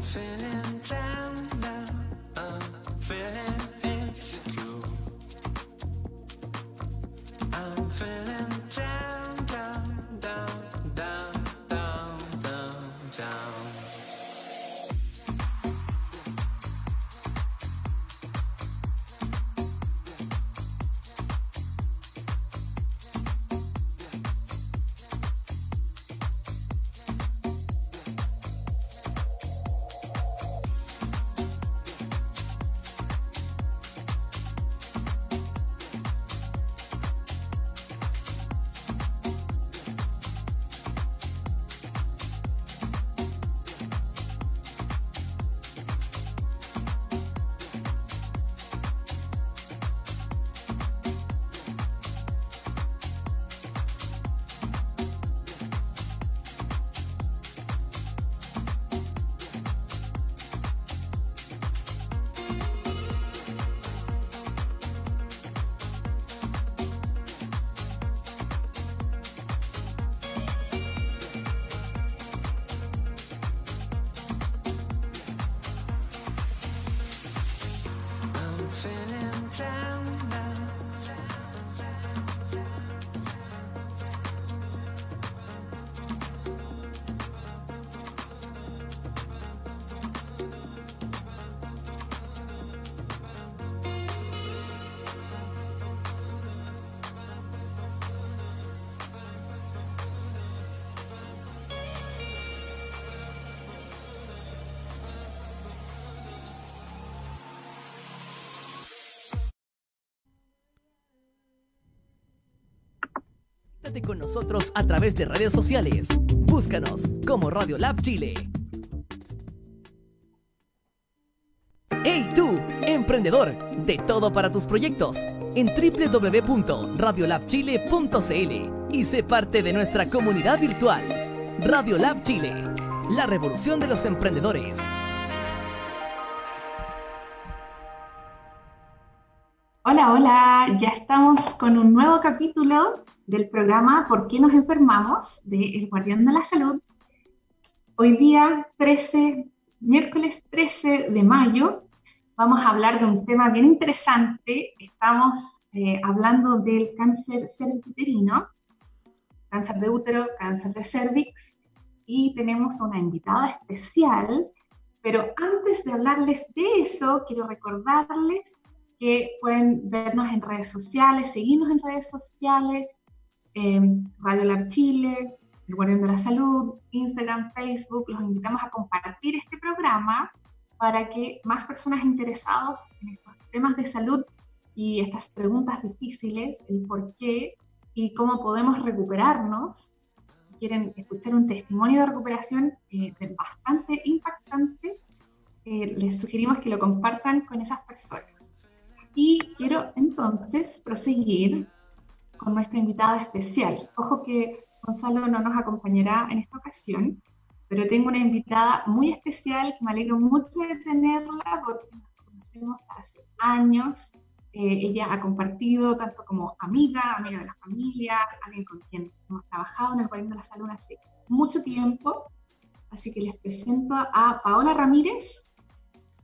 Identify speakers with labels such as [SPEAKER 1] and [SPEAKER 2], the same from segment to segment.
[SPEAKER 1] feeling con nosotros a través de redes sociales. Búscanos como Radio Lab Chile. ¡Hey tú, emprendedor! De todo para tus proyectos en www.radiolabchile.cl y sé parte de nuestra comunidad virtual. Radio Lab Chile, la revolución de los emprendedores.
[SPEAKER 2] Hola, hola, ya estamos con un nuevo capítulo del programa ¿Por qué nos enfermamos? de El Guardián de la Salud. Hoy día 13, miércoles 13 de mayo, vamos a hablar de un tema bien interesante. Estamos eh, hablando del cáncer cervicuterino, cáncer de útero, cáncer de cervix, y tenemos una invitada especial. Pero antes de hablarles de eso, quiero recordarles que pueden vernos en redes sociales, seguirnos en redes sociales, Radio Lab Chile, el Guardián de la Salud, Instagram, Facebook. Los invitamos a compartir este programa para que más personas interesadas en estos temas de salud y estas preguntas difíciles, el por qué y cómo podemos recuperarnos, si quieren escuchar un testimonio de recuperación eh, bastante impactante, eh, les sugerimos que lo compartan con esas personas. Y quiero entonces proseguir con nuestra invitada especial. Ojo que Gonzalo no nos acompañará en esta ocasión, pero tengo una invitada muy especial que me alegro mucho de tenerla porque nos conocemos hace años. Eh, ella ha compartido tanto como amiga, amiga de la familia, alguien con quien hemos trabajado en el Guardián de la Salud hace mucho tiempo. Así que les presento a Paola Ramírez,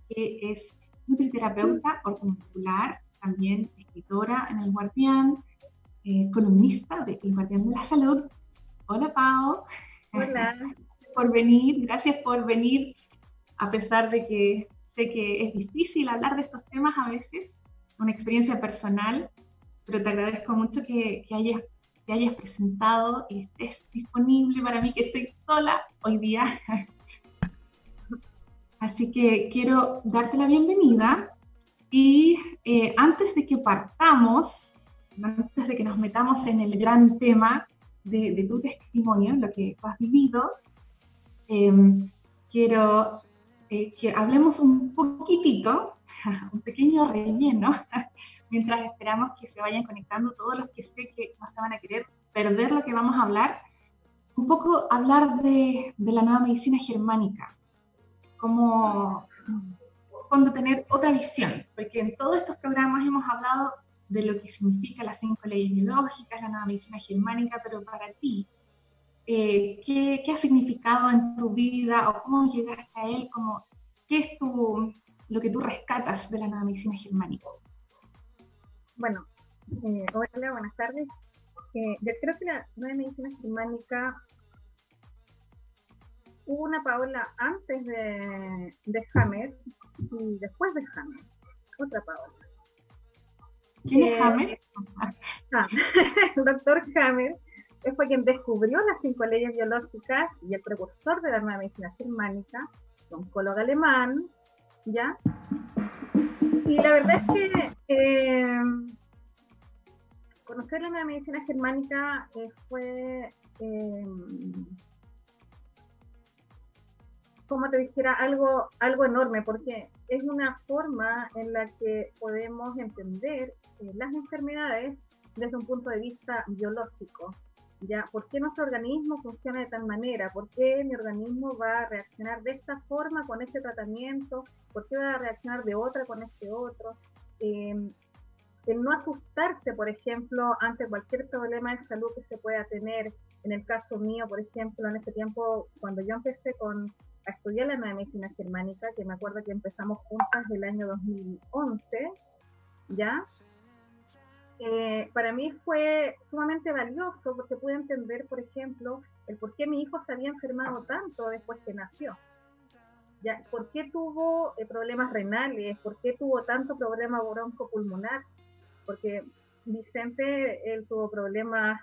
[SPEAKER 2] que es nutriterapeuta ortomuscular, también escritora en El Guardián, eh, columnista de El Guardián de la Salud. Hola, Pau.
[SPEAKER 3] Hola.
[SPEAKER 2] por venir, gracias por venir, a pesar de que sé que es difícil hablar de estos temas a veces, una experiencia personal, pero te agradezco mucho que, que hayas, que hayas presentado y estés disponible para mí, que estoy sola hoy día. Así que quiero darte la bienvenida y eh, antes de que partamos, antes de que nos metamos en el gran tema de, tu testimonio, lo que has vivido, em, quiero eh, que hablemos un poquitito, un pequeño relleno, mientras esperamos que se vayan conectando todos los que sé que no se van a querer perder lo que vamos a hablar. Un poco hablar de, de la nueva medicina germánica, como cuando tener otra visión, porque en todos estos programas hemos hablado de lo que significa las cinco leyes biológicas, la nueva medicina germánica, pero para ti, eh, ¿qué, ¿qué, ha significado en tu vida o cómo llegaste a él? Como, ¿Qué es tu, lo que tú rescatas de la nueva medicina germánica?
[SPEAKER 3] Bueno, eh, hola, buenas tardes. Eh, yo creo que la nueva medicina germánica hubo una Paola antes de, de Hammer y después de Hammer. Otra Paola.
[SPEAKER 2] ¿Quién es Hammer?
[SPEAKER 3] Ah, el doctor Hammer fue quien descubrió las cinco leyes biológicas y el precursor de la nueva medicina germánica, oncólogo alemán, ¿ya? Y la verdad es que eh, conocer la nueva medicina germánica eh, fue, eh, como te dijera, algo, algo enorme, porque es una forma en la que podemos entender las enfermedades desde un punto de vista biológico. ¿ya? ¿Por qué nuestro organismo funciona de tal manera? ¿Por qué mi organismo va a reaccionar de esta forma con este tratamiento? ¿Por qué va a reaccionar de otra con este otro? Em, el no asustarse, por ejemplo, ante cualquier problema de salud que se pueda tener. En el caso mío, por ejemplo, en ese tiempo, cuando yo empecé con, a estudiar la medicina germánica, que me acuerdo que empezamos juntas el año 2011, ¿ya? Eh, para mí fue sumamente valioso porque pude entender, por ejemplo, el por qué mi hijo se había enfermado tanto después que nació. Ya, ¿Por qué tuvo eh, problemas renales? ¿Por qué tuvo tanto problema broncopulmonar? Porque Vicente, él tuvo problemas,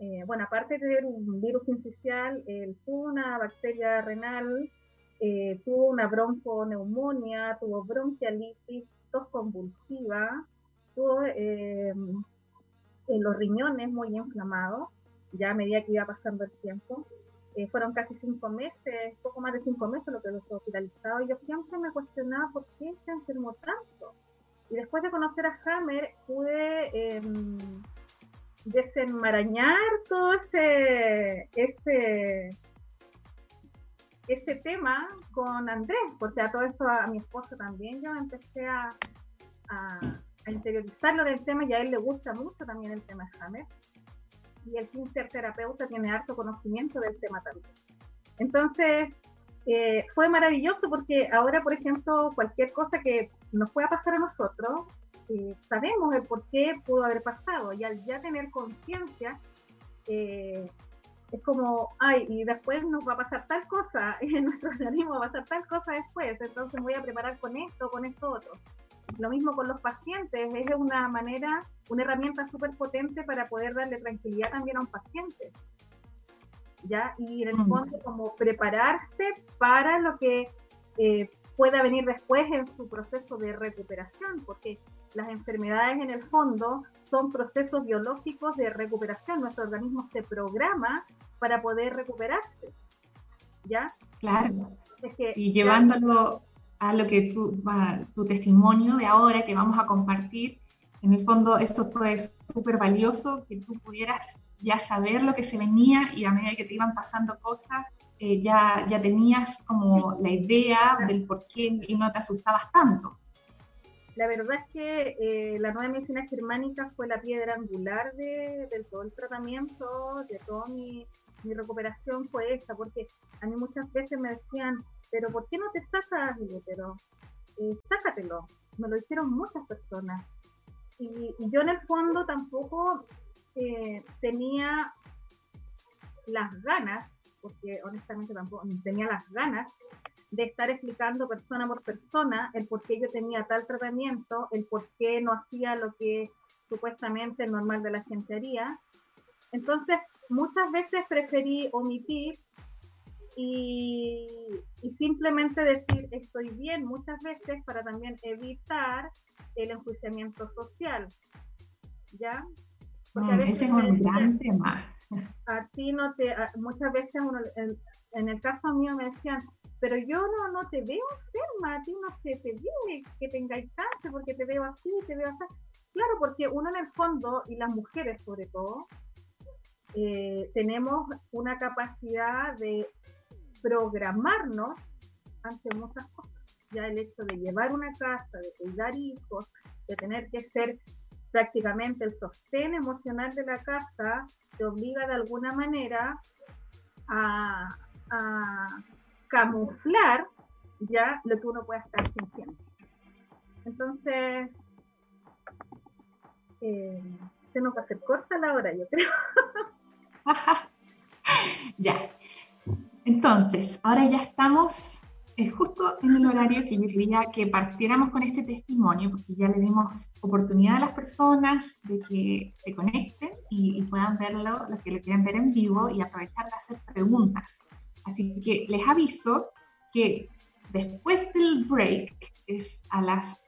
[SPEAKER 3] eh, bueno, aparte de tener un virus incisional, él tuvo una bacteria renal, tuvo una bronconeumonía, tuvo bronquialitis, tos convulsiva, tuvo eh, los riñones muy inflamados, ya a medida que iba pasando el tiempo. Eh, fueron casi cinco meses, poco más de cinco meses lo que los hospitalizado, y yo siempre me cuestionaba por qué se enfermó tanto. Y después de conocer a Hammer, pude em, desenmarañar todo ese, ese, ese tema con Andrés, porque a todo esto a mi esposo también yo empecé a a interiorizarlo del tema y a él le gusta mucho también el tema de Hammer. Y el terapeuta tiene harto conocimiento del tema también. Entonces, eh, fue maravilloso porque ahora, por ejemplo, cualquier cosa que nos pueda pasar a nosotros, eh, sabemos el por qué pudo haber pasado y al ya tener conciencia, eh, es como, ay, y después nos va a pasar tal cosa, en nuestro organismo va a pasar tal cosa después, entonces voy a preparar con esto, con esto otro. Lo mismo con los pacientes, es una manera, una herramienta súper potente para poder darle tranquilidad también a un paciente. ¿Ya? Y en el mm. fondo como prepararse para lo que eh, pueda venir después en su proceso de recuperación, porque las enfermedades en el fondo son procesos biológicos de recuperación. Nuestro organismo se programa para poder recuperarse. ¿Ya?
[SPEAKER 2] Claro. y llevándolo a lo que tu, tu testimonio de ahora que vamos a compartir. En el fondo, eso fue súper valioso, que tú pudieras ya saber lo que se venía y a medida que te iban pasando cosas, eh, ya, ya tenías como la idea del por qué y no te asustabas tanto.
[SPEAKER 3] La verdad es que eh, la nueva medicina germánica fue la piedra angular de, todo el tratamiento, de toda mi, recuperación fue esa, porque a mí muchas veces me decían, pero ¿por qué no te sacas el útero? Eh, sácatelo. Me lo hicieron muchas personas. Y, yo en el fondo tampoco eh, tenía las ganas, porque honestamente tampoco tenía las ganas de estar explicando persona por persona el por qué yo tenía tal tratamiento, el por qué no hacía lo que supuestamente el normal de la gente haría. Entonces, muchas veces preferí omitir y, simplemente decir estoy bien muchas veces para también evitar el enjuiciamiento social. ¿Ya?
[SPEAKER 2] Porque a veces ese es un gran tema.
[SPEAKER 3] A ti no te, muchas veces en, el caso mío me decían, pero yo no, no te veo enferma, a ti no se te ve que tengáis cáncer porque te veo así, te veo así. Claro, porque uno en el fondo, y las mujeres sobre todo, eh, tenemos una capacidad de programarnos ante muchas cosas. Ya el hecho de llevar una casa, de cuidar hijos, de tener que ser prácticamente el sostén emocional de la casa, te obliga de alguna manera a, camuflar ya lo que uno puede estar sintiendo. Entonces, eh, se nos va a hacer corta la hora, yo creo.
[SPEAKER 2] ya. Entonces, ahora ya estamos eh, justo en el horario que yo quería que partiéramos con este testimonio, porque ya le dimos oportunidad a las personas de que se conecten y, puedan verlo, los que lo quieran ver en vivo y aprovechar de hacer preguntas. Así que les aviso que después del break, es a las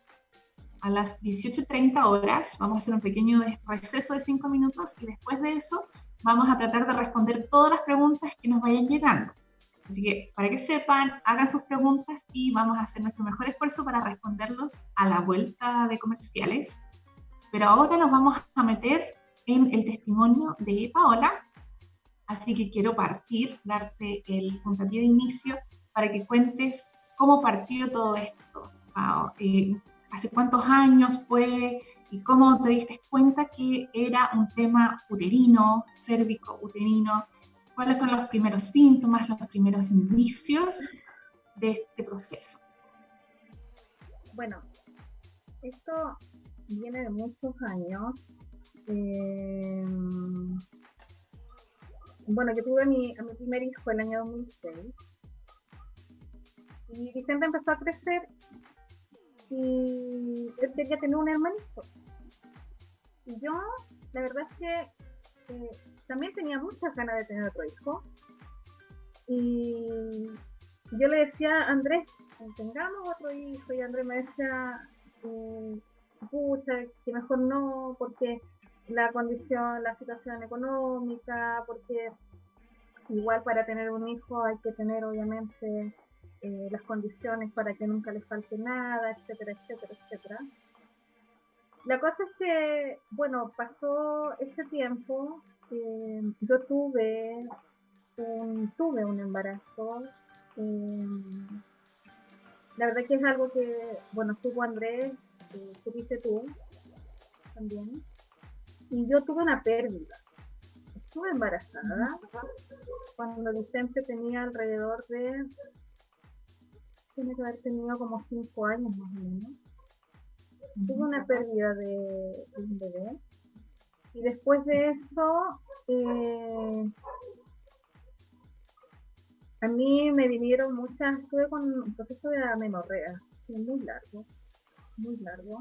[SPEAKER 2] a las 18.30 horas, vamos a hacer un pequeño receso de 5 minutos y después de eso vamos a tratar de responder todas las preguntas que nos vayan llegando. Así que para que sepan, hagan sus preguntas y vamos a hacer nuestro mejor esfuerzo para responderlos a la vuelta de comerciales. Pero ahora nos vamos a meter en el testimonio de Paola. Así que quiero partir, darte el puntapié de inicio para que cuentes cómo partió todo esto. Eh, ¿Hace cuántos años fue? ¿Y cómo te diste cuenta que era un tema uterino, cérvico, uterino? ¿Cuáles fueron los primeros síntomas, los primeros indicios de este proceso?
[SPEAKER 3] Bueno, esto viene de muchos años. Eh, bueno, yo tuve a mi, a mi primer hijo el año 2006 y Vicente empezó a crecer y él quería tener un hermanito. Y yo, la verdad es que eh, también tenía muchas ganas de tener otro hijo. Y yo le decía a Andrés, tengamos otro hijo, y Andrés me decía, eh, pucha, que mejor no, porque la condición, la situación económica, porque igual para tener un hijo hay que tener obviamente eh, las condiciones para que nunca les falte nada, etcétera, etcétera, etcétera. La cosa es que, bueno, pasó este tiempo, eh, yo tuve un, tuve un embarazo. Eh, la verdad que es algo que, bueno, tuvo Andrés, eh, tuviste tú también, y yo tuve una pérdida. Estuve embarazada cuando Vicente tenía alrededor de tiene que haber tenido como 5 años más o menos. Tuve una pérdida de, un bebé. Y después de eso, eh, a mí me vinieron muchas, estuve con un proceso de amenorrea, muy largo, muy largo.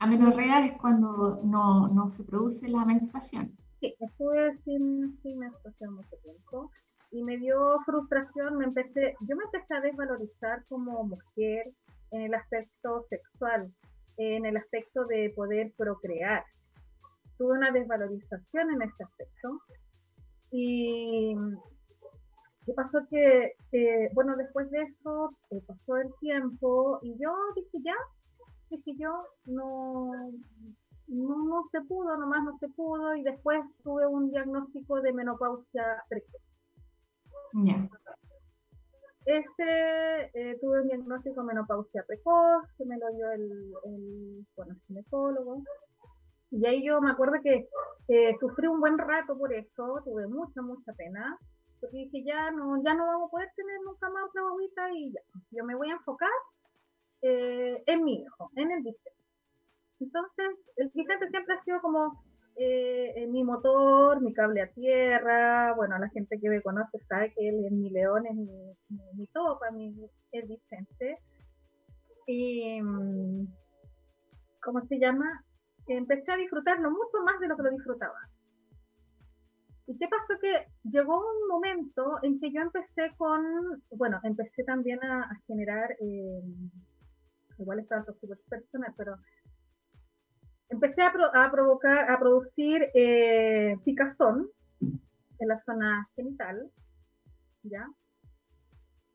[SPEAKER 2] Amenorrea es cuando no, no se produce la menstruación.
[SPEAKER 3] Sí, estuve sin, sin menstruación mucho tiempo y me dio frustración, me empecé, yo me empecé a desvalorizar como mujer en el aspecto sexual, en el aspecto de poder procrear. Tuve una desvalorización en este aspecto. Y qué pasó que, eh, bueno, después de eso eh, pasó el tiempo y yo dije ya, dije yo, no, no, no se pudo, nomás no se pudo y después tuve un diagnóstico de menopausia precoz. Ese eh, tuve un diagnóstico de menopausia precoz, que me lo dio el, bueno, ginecólogo. Y ahí yo me acuerdo que sufrí un buen rato por eso, tuve mucha, mucha pena. Porque dije, ya no, ya no vamos a poder tener nunca más otra bobita y ya. Yo me voy a enfocar eh, en mi hijo, en el Vicente. Entonces, el Vicente siempre ha sido como eh, mi motor, mi cable a tierra, bueno, la gente que me conoce sabe que él es mi león, es mi, mi, mi, el Vicente. Y, mm, ¿cómo se llama? Empecé a disfrutarlo mucho más de lo que lo disfrutaba. ¿Y qué pasó? Que llegó un momento en que yo empecé con, bueno, empecé también a, generar, eh, igual está otro tipo personas, pero empecé a, provocar, a producir eh, picazón en la zona genital, ¿ya?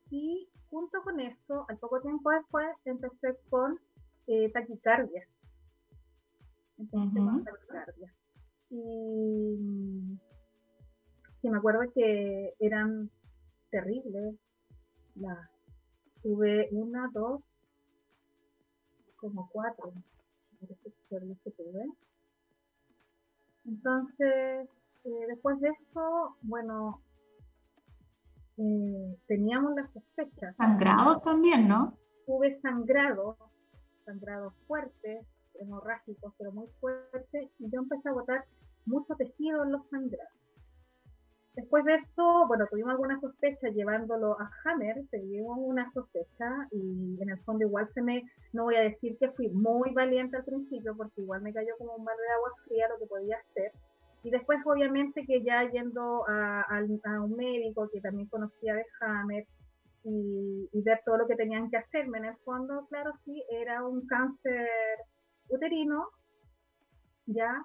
[SPEAKER 3] Y junto con eso, al poco tiempo después, empecé con eh, taquicardia. Empecé con taquicardia. Y, y, me acuerdo que eran terribles. La, tuve una, dos, como cuatro entonces, eh, después de eso, bueno, eh, teníamos las sospechas.
[SPEAKER 2] Sangrados también, ¿no?
[SPEAKER 3] Tuve sangrado, sangrados fuertes, hemorrágicos, pero muy fuertes, y yo empecé a botar mucho tejido en los sangrados. Después de eso, bueno, tuvimos alguna sospecha llevándolo a Hammer, tuvimos una sospecha y en el fondo igual se me, no voy a decir que fui muy valiente al principio porque igual me cayó como un mar de agua fría lo que podía hacer. Y después obviamente que ya yendo a, un médico que también conocía de Hammer y, y, ver todo lo que tenían que hacerme, en el fondo, claro, sí, era un cáncer uterino, ya,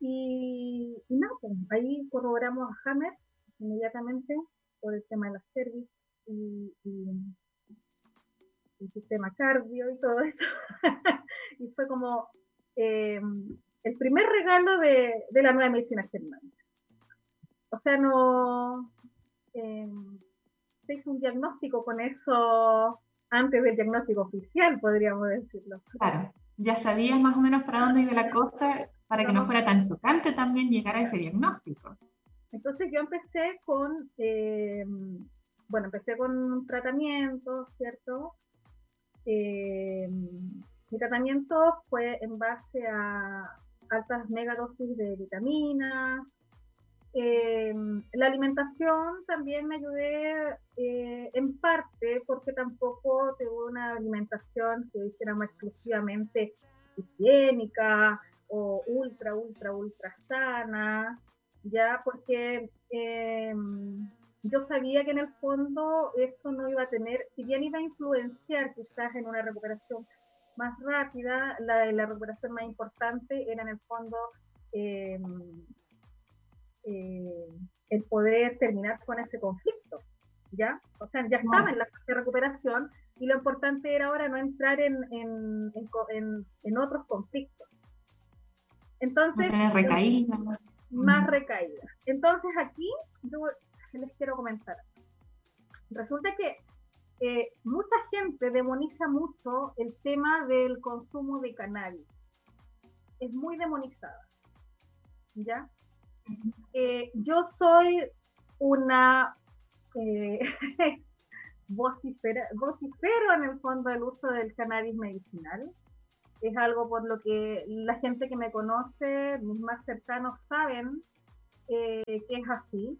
[SPEAKER 3] y, nada, pues, ahí corroboramos a Hammer inmediatamente por el tema de la cervix y, el sistema cardio y todo eso. y fue como eh, el primer regalo de, la nueva medicina germánica. O sea, no eh, se hizo un diagnóstico con eso antes del diagnóstico oficial, podríamos decirlo.
[SPEAKER 2] Claro, ya sabías más o menos para dónde iba la cosa para que no fuera tan chocante también llegar a ese diagnóstico.
[SPEAKER 3] Entonces yo empecé con, eh, bueno, empecé con un tratamiento, ¿cierto? Eh, mi tratamiento fue en base a altas megadosis de vitaminas. Eh, la alimentación también me ayudé en parte porque tampoco tuve una alimentación que dijéramos exclusivamente higiénica, o ultra, ultra, ultra sana, ya porque em, yo sabía que en el fondo eso no iba a tener, si bien iba a influenciar quizás en una recuperación más rápida, la, recuperación más importante era en el fondo em, eh, el poder terminar con ese conflicto, ¿ya? O sea, ya estaba en la recuperación y lo importante era ahora no entrar en, en, en, en otros conflictos. Entonces,
[SPEAKER 2] más recaída.
[SPEAKER 3] Más recaída. Entonces aquí yo les quiero comentar. Resulta que eh, mucha gente demoniza mucho el tema del consumo de cannabis. Es muy demonizada. ¿Ya? Eh, yo soy una eh, vocifera, vocifero en el fondo del uso del cannabis medicinal es algo por lo que la gente que me conoce, mis más cercanos, saben eh, que es así.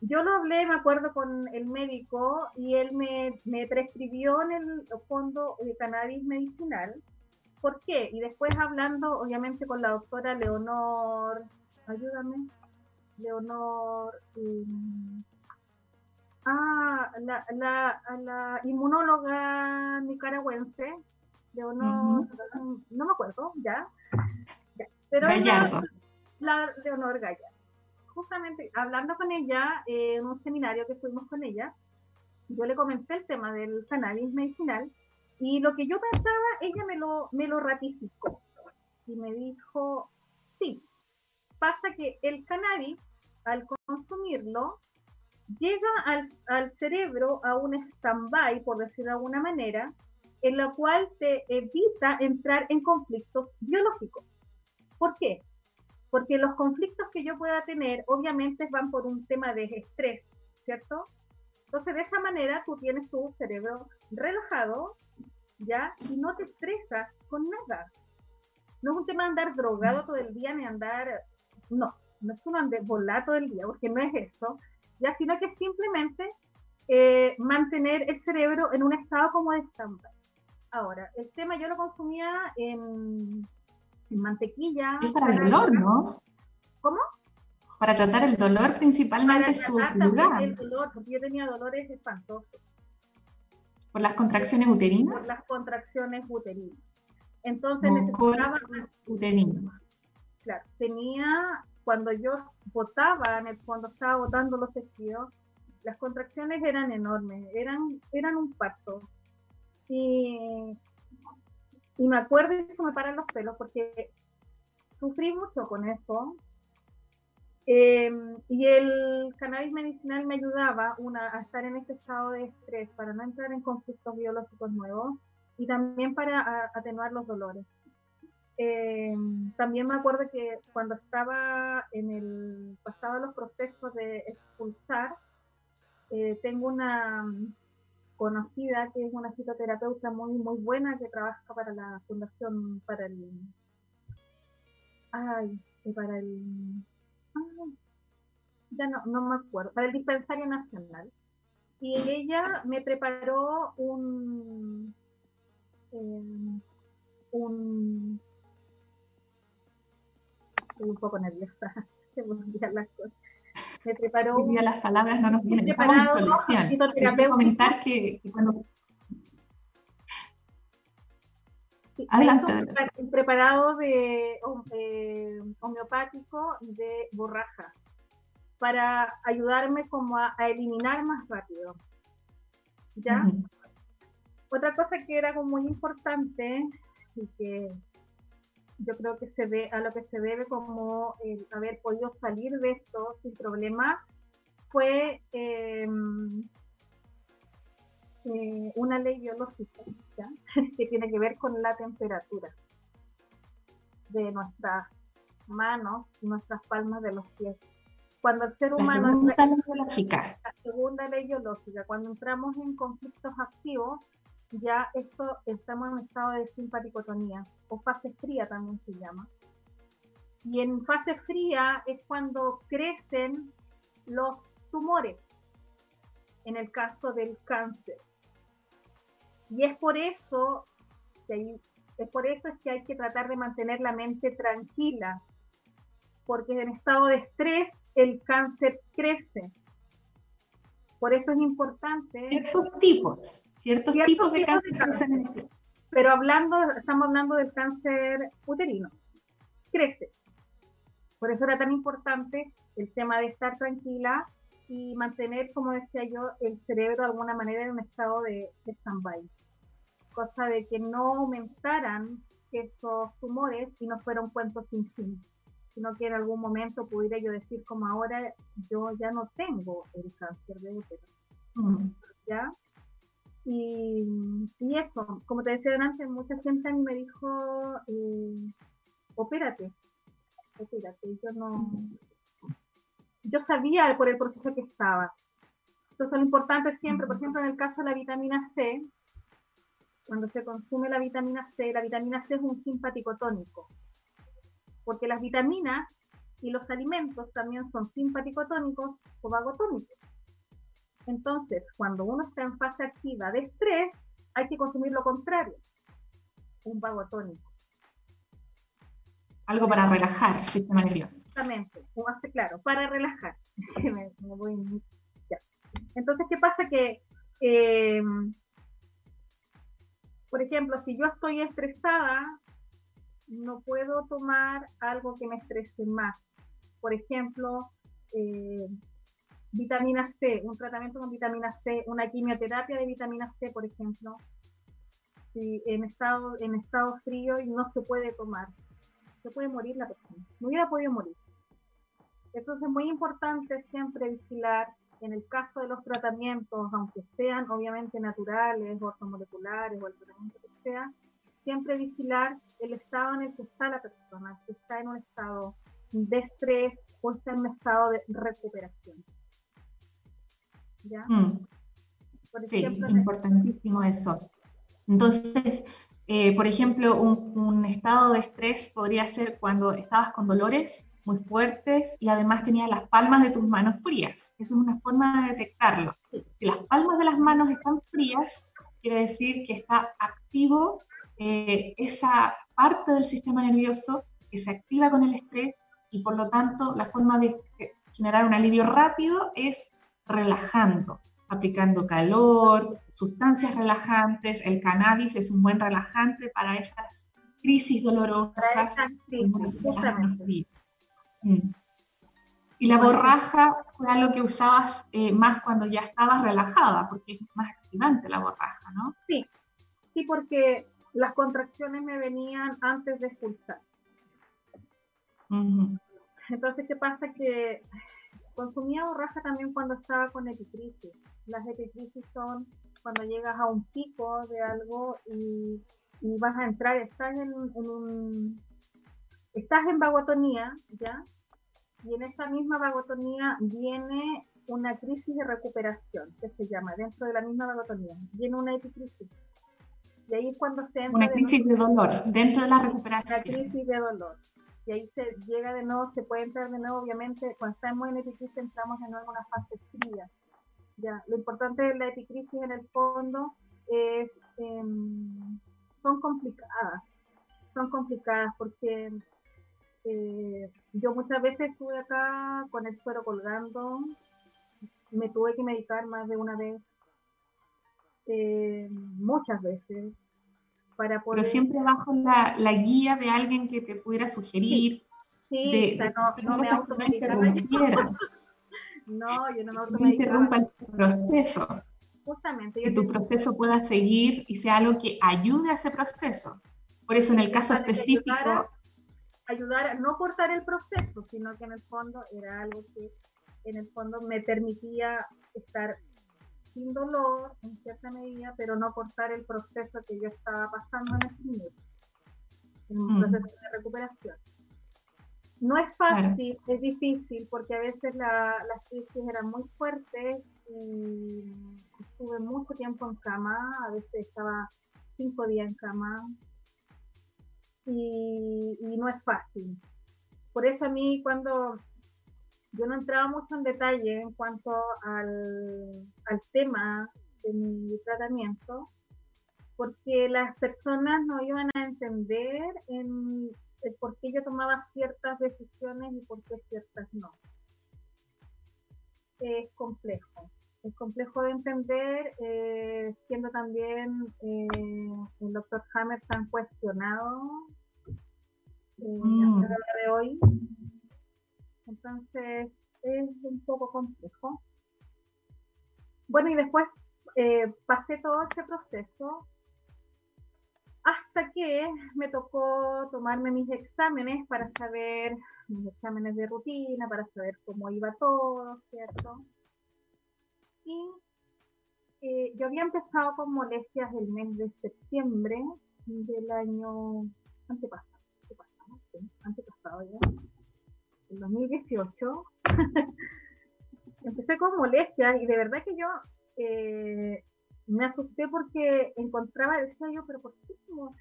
[SPEAKER 3] Yo lo hablé, me acuerdo, con el médico y él me, me prescribió en el fondo de cannabis medicinal. ¿Por qué? Y después hablando, obviamente, con la doctora Leonor, ayúdame, Leonor, um, ah, la, la, la inmunóloga nicaragüense, Leonor, no me acuerdo, ya. Pero
[SPEAKER 2] Gallardo.
[SPEAKER 3] La, Leonor Gallardo. Justamente hablando con ella eh, en un seminario que fuimos con ella, yo le comenté el tema del cannabis medicinal y lo que yo pensaba, ella me lo, me lo ratificó y me dijo, sí, pasa que el cannabis, al consumirlo, llega al, al cerebro a un stand-by, por decirlo de alguna manera, en la cual te evita entrar en conflictos biológicos. ¿Por qué? Porque los conflictos que yo pueda tener obviamente van por un tema de estrés, ¿cierto? Entonces de esa manera tú tienes tu cerebro relajado, ¿ya? Y no te estresas con nada. No es un tema de andar drogado todo el día ni andar, no, no es un andar volar todo el día, porque no es eso, ya, sino que simplemente eh, mantener el cerebro en un estado como de estampa. Ahora, el tema yo lo consumía en, mantequilla.
[SPEAKER 2] Es para el dolor, ¿no?
[SPEAKER 3] ¿Cómo?
[SPEAKER 2] Para tratar el dolor principalmente
[SPEAKER 3] para tratar también el dolor, porque yo tenía dolores espantosos.
[SPEAKER 2] ¿Por las contracciones uterinas?
[SPEAKER 3] Por las contracciones uterinas. Entonces necesitaba...
[SPEAKER 2] uterinos.
[SPEAKER 3] Claro, tenía, cuando yo botaba, en el, cuando estaba botando los tejidos, las contracciones eran enormes, eran, eran un parto. Y, me acuerdo y eso me paran los pelos porque sufrí mucho con eso. Em, y el cannabis medicinal me ayudaba una, a estar en este estado de estrés para no entrar en conflictos biológicos nuevos y también para atenuar los dolores. Em, también me acuerdo que cuando estaba en el todos los procesos de expulsar, eh, tengo una conocida que es una fitoterapeuta muy muy buena que trabaja para la fundación para el ay para el ya no, no me acuerdo para el dispensario nacional. Y ella me preparó un eh, un estoy un poco nerviosa me las cosas me preparó.
[SPEAKER 2] Día las palabras no nos vienen. En solución. Quiero comentar que, que cuando.
[SPEAKER 3] Adelante, un preparado de eh, homeopático de borraja para ayudarme como a, eliminar más rápido. ¿Ya? Otra cosa que era como muy importante y que yo creo que se ve a lo que se debe como el haber podido salir de esto sin problema fue em, eh, una ley biológica que tiene que ver con la temperatura de nuestras manos y nuestras palmas de los pies. Cuando el ser humano...
[SPEAKER 2] La segunda ley biológica.
[SPEAKER 3] La segunda ley biológica. Cuando entramos en conflictos activos, ya esto estamos en un estado de simpaticotonía o fase fría también se llama. Y en fase fría es cuando crecen los tumores, en el caso del cáncer. Y es por eso que es por eso es que hay que tratar de mantener la mente tranquila, porque en estado de estrés el cáncer crece. Por eso es importante.
[SPEAKER 2] Estos tipos ciertos, tipos, de cáncer.
[SPEAKER 3] pero hablando, estamos hablando del cáncer uterino. Crece. Por eso era tan importante el tema de estar tranquila y mantener, como decía yo, el cerebro de alguna manera en un estado de, de stand-by. Cosa de que no aumentaran esos tumores y no fuera un cuento sin fin, sino que en algún momento pudiera yo decir como ahora yo ya no tengo el cáncer de útero. Mm. ¿Ya? Y, eso, como te decía antes, mucha gente a mí me dijo, eh, opérate, opérate. Yo no, yo sabía por el proceso que estaba. Entonces lo importante siempre, por ejemplo, en el caso de la vitamina C, cuando se consume la vitamina C, la vitamina C es un simpático tónico, porque las vitaminas y los alimentos también son simpático tónicos o vagotónicos. Entonces, cuando uno está en fase activa de estrés, hay que consumir lo contrario, un vago tónico.
[SPEAKER 2] Algo para relajar el sistema nervioso.
[SPEAKER 3] Exactamente, un hace claro, para relajar. Entonces, ¿qué pasa? Que, em, por ejemplo, si yo estoy estresada, no puedo tomar algo que me estrese más. Por ejemplo, eh, vitamina C, un tratamiento con vitamina C, una quimioterapia de vitamina C, por ejemplo, si en estado, en estado frío y no se puede tomar, se puede morir la persona, no hubiera podido morir. Eso es muy importante siempre vigilar en el caso de los tratamientos, aunque sean obviamente naturales, ortomoleculares o el tratamiento que sea, siempre vigilar el estado en el que está la persona, si está en un estado de estrés o está en un estado de recuperación.
[SPEAKER 2] Mm. sí, importantísimo eso. Entonces, eh, por ejemplo, un, estado de estrés podría ser cuando estabas con dolores muy fuertes y además tenías las palmas de tus manos frías. Eso es una forma de detectarlo. Si las palmas de las manos están frías, quiere decir que está activo eh, esa parte del sistema nervioso que se activa con el estrés y por lo tanto la forma de generar un alivio rápido es relajando, aplicando calor, sustancias relajantes. El cannabis es un buen relajante para esas crisis dolorosas. Mm. Y la borraja fue algo que usabas eh, más cuando ya estabas relajada, porque es más activante la borraja, ¿no?
[SPEAKER 3] Sí, sí, porque las contracciones me venían antes de expulsar. Entonces, ¿qué pasa? Que Consumía borraja también cuando estaba con epicrisis. Las epicrisis son cuando llegas a un pico de algo y, vas a entrar, estás en, un... Estás en vagotonía, ¿ya? Y en esa misma vagotonía viene una crisis de recuperación, que se llama, dentro de la misma vagotonía, viene una epicrisis. Y ahí es cuando se entra...
[SPEAKER 2] Una crisis de, dolor, dentro de la recuperación.
[SPEAKER 3] Una crisis de dolor. Y ahí se llega de nuevo, se puede entrar de nuevo, obviamente, cuando estamos en epicrisis entramos de nuevo en una fase fría. Ya, lo importante de la epicrisis en el fondo es, em, son complicadas, son complicadas porque eh, yo muchas veces estuve acá con el suero colgando, me tuve que meditar más de una vez, eh, muchas veces, para poder...
[SPEAKER 2] Pero siempre bajo la, la, guía de alguien que te pudiera sugerir.
[SPEAKER 3] Sí, o sea, no, no me automedicaba.
[SPEAKER 2] no, yo no me automedicaba. interrumpa el proceso.
[SPEAKER 3] Justamente.
[SPEAKER 2] Que tu proceso pueda seguir y sea algo que ayude a ese proceso. Por eso en el caso específico...
[SPEAKER 3] ayudar a no cortar el proceso, sino que en el fondo era algo que en el fondo me permitía estar sin dolor en cierta medida, pero no cortar el proceso que yo estaba pasando en ese momento, en un mm. proceso de recuperación. No es fácil, es difícil, porque a veces la, las crisis eran muy fuertes y estuve mucho tiempo en cama, a veces estaba cinco días en cama y, y no es fácil. Por eso a mí cuando yo no entraba mucho en detalle en cuanto al, tema de mi tratamiento, porque las personas no iban a entender en el por qué yo tomaba ciertas decisiones y por qué ciertas no. Es complejo, es complejo de entender, eh, siendo también eh, el doctor Hammer tan cuestionado eh, mm. de hoy entonces es un poco complejo. Bueno, y después eh, pasé todo ese proceso hasta que me tocó tomarme mis exámenes para saber, mis exámenes de rutina, para saber cómo iba todo, ¿cierto? Y eh, yo había empezado con molestias el mes de septiembre del año antepasado, antepasado, antepasado ya en 2018, empecé con molestias y de verdad que yo eh, me asusté porque encontraba, decía yo, pero ¿por qué tengo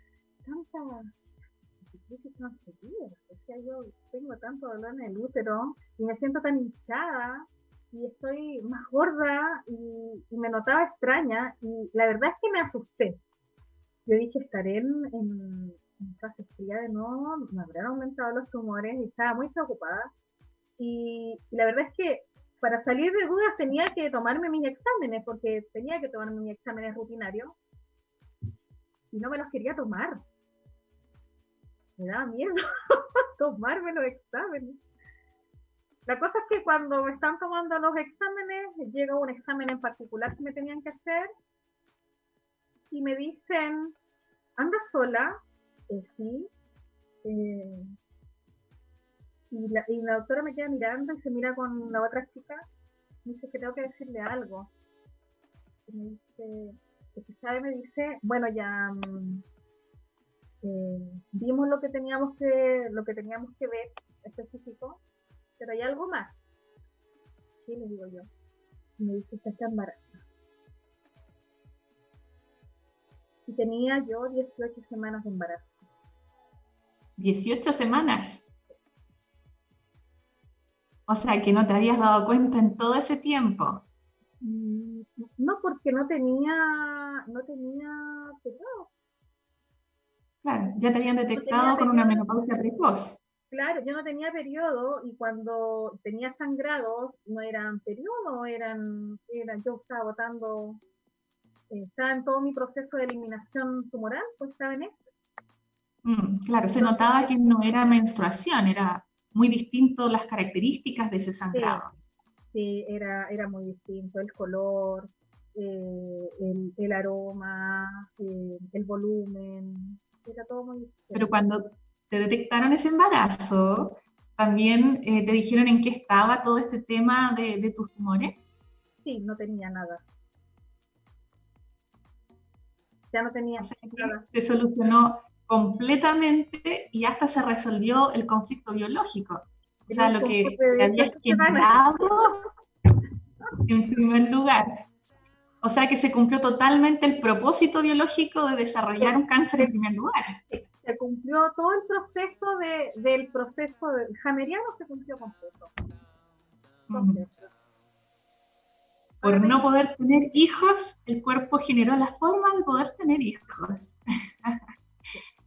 [SPEAKER 3] tanta tan Decía yo, tengo tanto dolor en el útero y me siento tan hinchada y estoy más gorda y, me notaba extraña y la verdad es que me asusté. Yo dije, estaré en, fase fría de nuevo, me habrían aumentado los tumores y estaba muy preocupada. Y, la verdad es que para salir de dudas tenía que tomarme mis exámenes, porque tenía que tomarme mis exámenes rutinarios y no me los quería tomar. Me daba miedo tomarme los exámenes. La cosa es que cuando me están tomando los exámenes, llega un examen en particular que me tenían que hacer y me dicen, anda sola, sí. Eh, y, la, doctora me queda mirando y se mira con la otra chica. Me dice que tengo que decirle algo. Y me dice, que sabe, me dice, bueno, ya mm, eh, vimos lo que teníamos que, lo que teníamos que ver específico, pero hay algo más. Sí, le digo yo. Me dice, está embarazada. Y tenía yo 18 semanas de embarazo.
[SPEAKER 2] 18 semanas. O sea, que no te habías dado cuenta en todo ese tiempo.
[SPEAKER 3] Mm, no, porque no tenía, no tenía periodo.
[SPEAKER 2] Claro, ya te habían detectado con una menopausia precoz.
[SPEAKER 3] Claro, yo no tenía periodo y cuando tenía sangrados no eran periodo, eran, eran yo estaba botando, eh, estaba en todo mi proceso de eliminación tumoral, pues estaba en eso.
[SPEAKER 2] Mm, claro, se notaba que no era menstruación, era muy distinto las características de ese sangrado.
[SPEAKER 3] Sí, era, era muy distinto, el color, eh, el, aroma, eh, el volumen, era todo muy distinto.
[SPEAKER 2] Pero cuando te detectaron ese embarazo, ¿también eh, te dijeron en qué estaba todo este tema de, tus tumores?
[SPEAKER 3] Sí, no tenía nada. Ya no tenía nada.
[SPEAKER 2] Se solucionó completamente y hasta se resolvió el conflicto biológico. O sea, lo que había quedado en primer lugar. O sea que se cumplió totalmente el propósito biológico de desarrollar un cáncer en primer lugar.
[SPEAKER 3] Se cumplió todo el proceso de, del proceso de, jameriano se cumplió completo.
[SPEAKER 2] Por no poder tener hijos, el cuerpo generó la forma de poder tener hijos.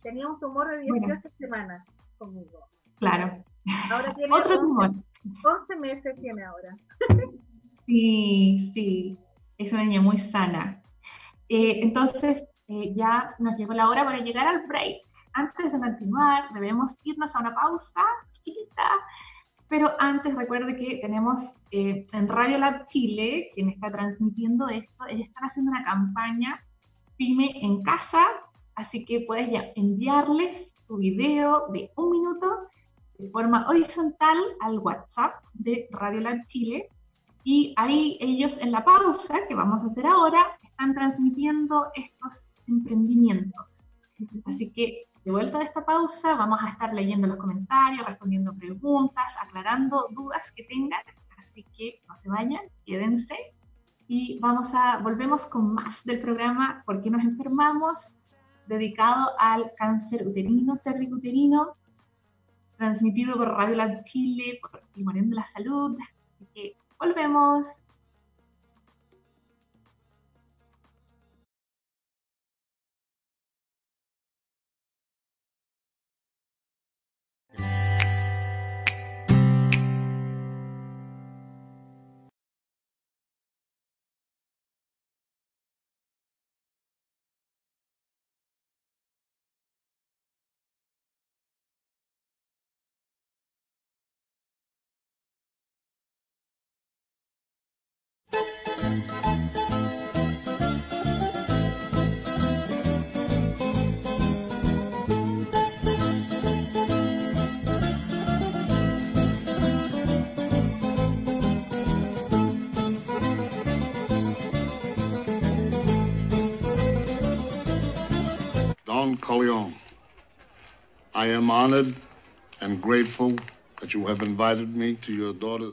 [SPEAKER 3] Tenía un tumor de 18 semanas conmigo.
[SPEAKER 2] Claro.
[SPEAKER 3] Ahora tiene Otro tumor. 11 meses tiene ahora.
[SPEAKER 2] sí, sí. Es una niña muy sana. Eh, entonces, eh, ya nos llegó la hora para llegar al break. Antes de continuar, debemos irnos a una pausa chiquitita pero antes recuerde que tenemos eh, en Radio Lab Chile, quien está transmitiendo esto, ellos están haciendo una campaña Pyme en casa, así que puedes ya enviarles tu video de un minuto de forma horizontal al WhatsApp de Radio Lab Chile y ahí ellos en la pausa que vamos a hacer ahora están transmitiendo estos emprendimientos. Así que de vuelta de esta pausa vamos a estar leyendo los comentarios, respondiendo preguntas, aclarando dudas que tengan, así que no se vayan, quédense y vamos a volvemos con más del programa ¿Por qué nos enfermamos? Dedicado al cáncer uterino, cervicuterino, transmitido por Radio Lab Chile, por el de la Salud. Así que volvemos.
[SPEAKER 4] Don I am honored and grateful that you have invited me to your daughter.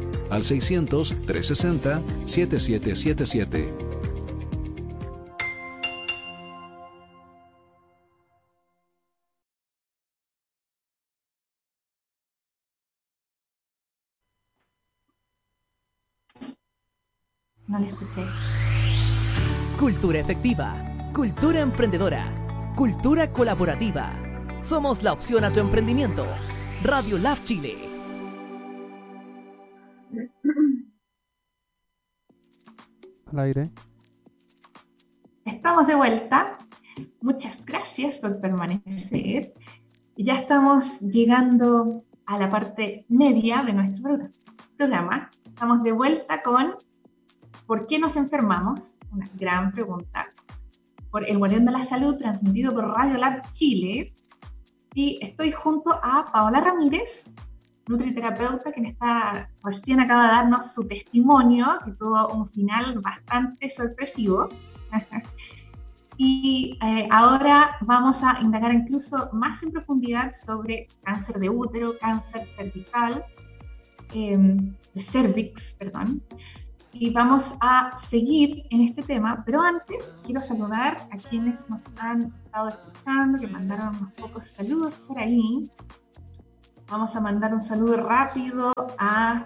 [SPEAKER 5] al 600-360-7777.
[SPEAKER 2] No le escuché.
[SPEAKER 1] Cultura efectiva, cultura emprendedora, cultura colaborativa. Somos la opción a tu emprendimiento. Radio Lab Chile
[SPEAKER 6] al aire.
[SPEAKER 2] Estamos de vuelta. Muchas gracias por permanecer. Ya estamos llegando a la parte media de nuestro programa. Estamos de vuelta con ¿Por qué nos enfermamos? Una gran pregunta. Por el Guardián de la Salud, transmitido por Radio Lab Chile. Y estoy junto a Paola Ramírez, nutriterapeuta, quien está recién acaba de darnos su testimonio, que tuvo un final bastante sorpresivo. y eh, ahora vamos a indagar incluso más en profundidad sobre cáncer de útero, cáncer cervical, eh, cervix, perdón, y vamos a seguir en este tema, pero antes quiero saludar a quienes nos han estado escuchando, que mandaron unos pocos saludos por ahí. Vamos a mandar un saludo rápido a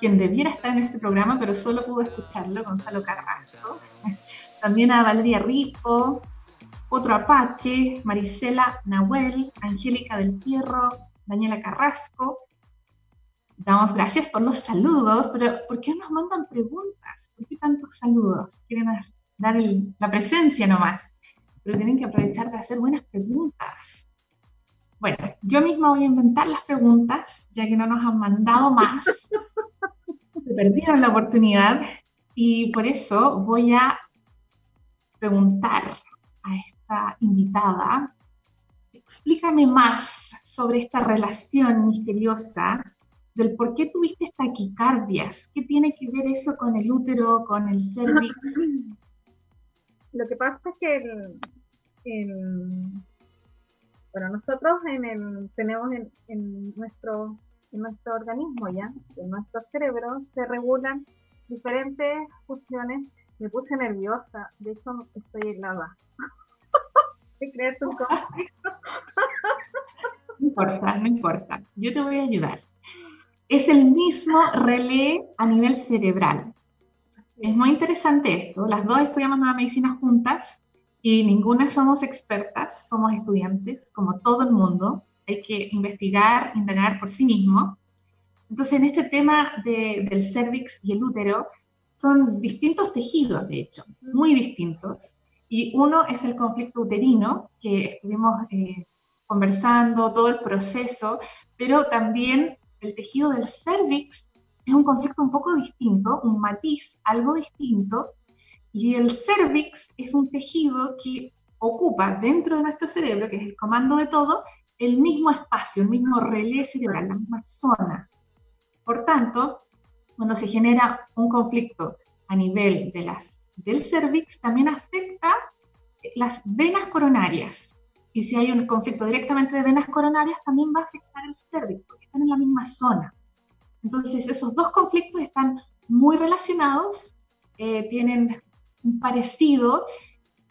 [SPEAKER 2] quien debiera estar en este programa, pero solo pudo escucharlo, Gonzalo Carrasco. También a Valeria Rico, otro Apache, Marisela Nahuel, Angélica del Fierro, Daniela Carrasco, damos gracias por los saludos, pero ¿por qué nos mandan preguntas? ¿Por qué tantos saludos? Quieren dar la presencia nomás, pero tienen que aprovechar de hacer buenas preguntas. Bueno, yo misma voy a inventar las preguntas, ya que no nos han mandado más. Se perdieron la oportunidad y por eso voy a preguntar a esta invitada, explícame más sobre esta relación misteriosa del por qué tuviste taquicardias. ¿Qué tiene que ver eso con el útero, con el cervix?
[SPEAKER 3] Lo que pasa es que bueno, nosotros tenemos en, nuestro, nuestro organismo ya, en nuestro cerebro, se regulan diferentes funciones. Me puse nerviosa, de hecho estoy helada. ¿Qué crees tú?
[SPEAKER 2] No importa, no importa. Yo te voy a ayudar es el mismo relé a nivel cerebral. Es muy interesante esto. Las dos estudiamos nueva medicina juntas y ninguna somos expertas, somos estudiantes, como todo el mundo. Hay que investigar, indagar por sí mismo. Entonces, en este tema del cervix y el útero, son distintos tejidos, de hecho, muy distintos. Y uno es el conflicto uterino, que estuvimos eh, conversando, todo el proceso, pero también el tejido del cervix es un conflicto un poco distinto, un matiz algo distinto, y el cervix es un tejido que ocupa dentro de nuestro cerebro, que es el comando de todo, el mismo espacio, el mismo relé cerebral, la misma zona. Por tanto, cuando se genera un conflicto a nivel de las, del cervix, también afecta las venas coronarias. Y si hay un conflicto directamente de venas coronarias, también va a afectar el cervix, porque están en la misma zona. Entonces, esos dos conflictos están muy relacionados, eh, tienen parecido,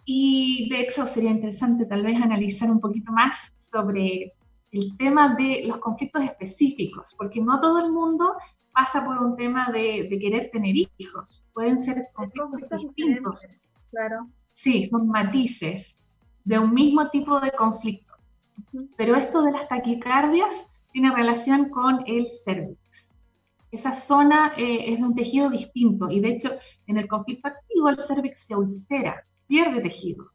[SPEAKER 2] y de hecho sería interesante tal vez analizar un poquito más sobre el tema de los conflictos específicos, porque no todo el mundo pasa por un tema de, de querer tener hijos, pueden ser conflictos distintos.
[SPEAKER 3] Claro.
[SPEAKER 2] Sí, son matices de un mismo tipo de conflicto. Pero esto de las taquicardias tiene relación con el cervix. Esa zona eh, es de un tejido distinto y de hecho en el conflicto activo el cervix se ulcera, pierde tejido.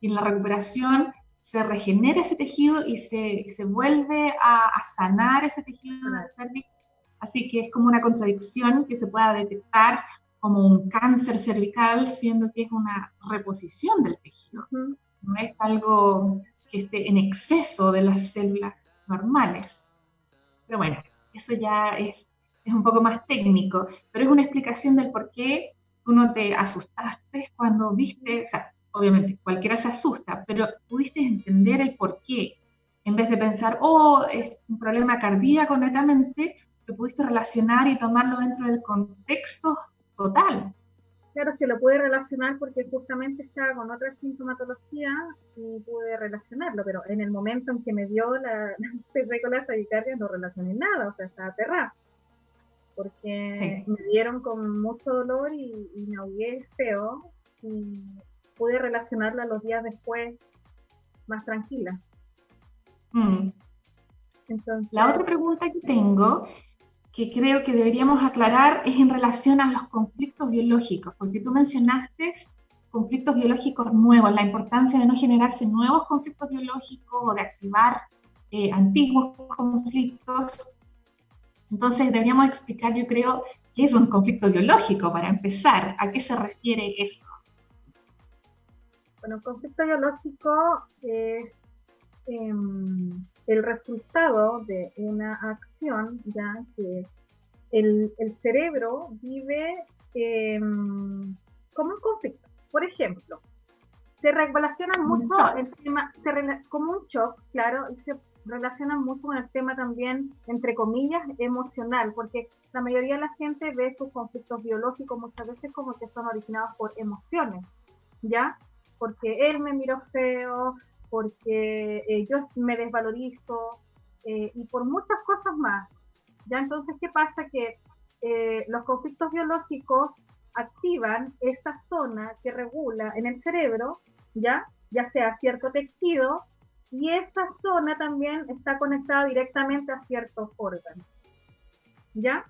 [SPEAKER 2] Y en la recuperación se regenera ese tejido y se, se vuelve a, a, sanar ese tejido del cervix. Así que es como una contradicción que se pueda detectar como un cáncer cervical, siendo que es una reposición del tejido no es algo que esté en exceso de las células normales. Pero bueno, eso ya es, es un poco más técnico, pero es una explicación del por qué tú no te asustaste cuando viste, o sea, obviamente cualquiera se asusta, pero pudiste entender el por qué. En vez de pensar, oh, es un problema cardíaco netamente, lo pudiste relacionar y tomarlo dentro del contexto total.
[SPEAKER 3] Claro, que lo pude relacionar porque justamente estaba con otra sintomatología y pude relacionarlo, pero en el momento en que me dio la, la taquicardia no relacioné nada, o sea, estaba aterrada. Porque me dieron con mucho dolor y, me ahogué feo y pude relacionarla los días después más tranquila.
[SPEAKER 2] Mm. Entonces, la otra pregunta que tengo que creo que deberíamos aclarar es en relación a los conflictos biológicos, porque tú mencionaste conflictos biológicos nuevos, la importancia de no generarse nuevos conflictos biológicos o de activar eh, antiguos conflictos. Entonces deberíamos explicar, yo creo, qué es un conflicto biológico para empezar, a qué se refiere eso.
[SPEAKER 3] Bueno, conflicto biológico es, em, el resultado de una acción, ya que el, cerebro vive em, como un conflicto. Por ejemplo, se relacionan mucho el tema, como un shock, claro, y se relacionan mucho con el tema también, entre comillas, emocional, porque la mayoría de la gente ve sus conflictos biológicos muchas veces como que son originados por emociones, ¿ya? Porque él me miró feo, porque eh, yo me desvalorizo eh, y por muchas cosas más. ¿Ya? Entonces, ¿qué pasa? Que eh, los conflictos biológicos activan esa zona que regula en el cerebro, ¿ya? ya sea cierto tejido, y esa zona también está conectada directamente a ciertos órganos. ¿Ya?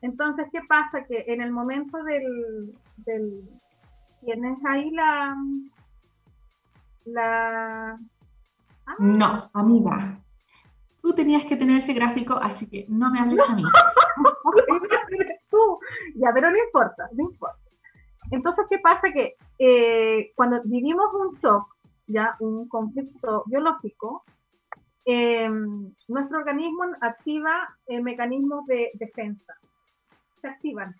[SPEAKER 3] Entonces, ¿qué pasa? Que en el momento del, del tienes ahí la, la...
[SPEAKER 2] Ah. No, amiga. Tú tenías que tener ese gráfico, así que no me hables a mí.
[SPEAKER 3] ya, pero no importa, no importa. Entonces, ¿qué pasa? Que eh, cuando vivimos un shock, ya un conflicto biológico, em, nuestro organismo activa mecanismos de defensa. Se activan.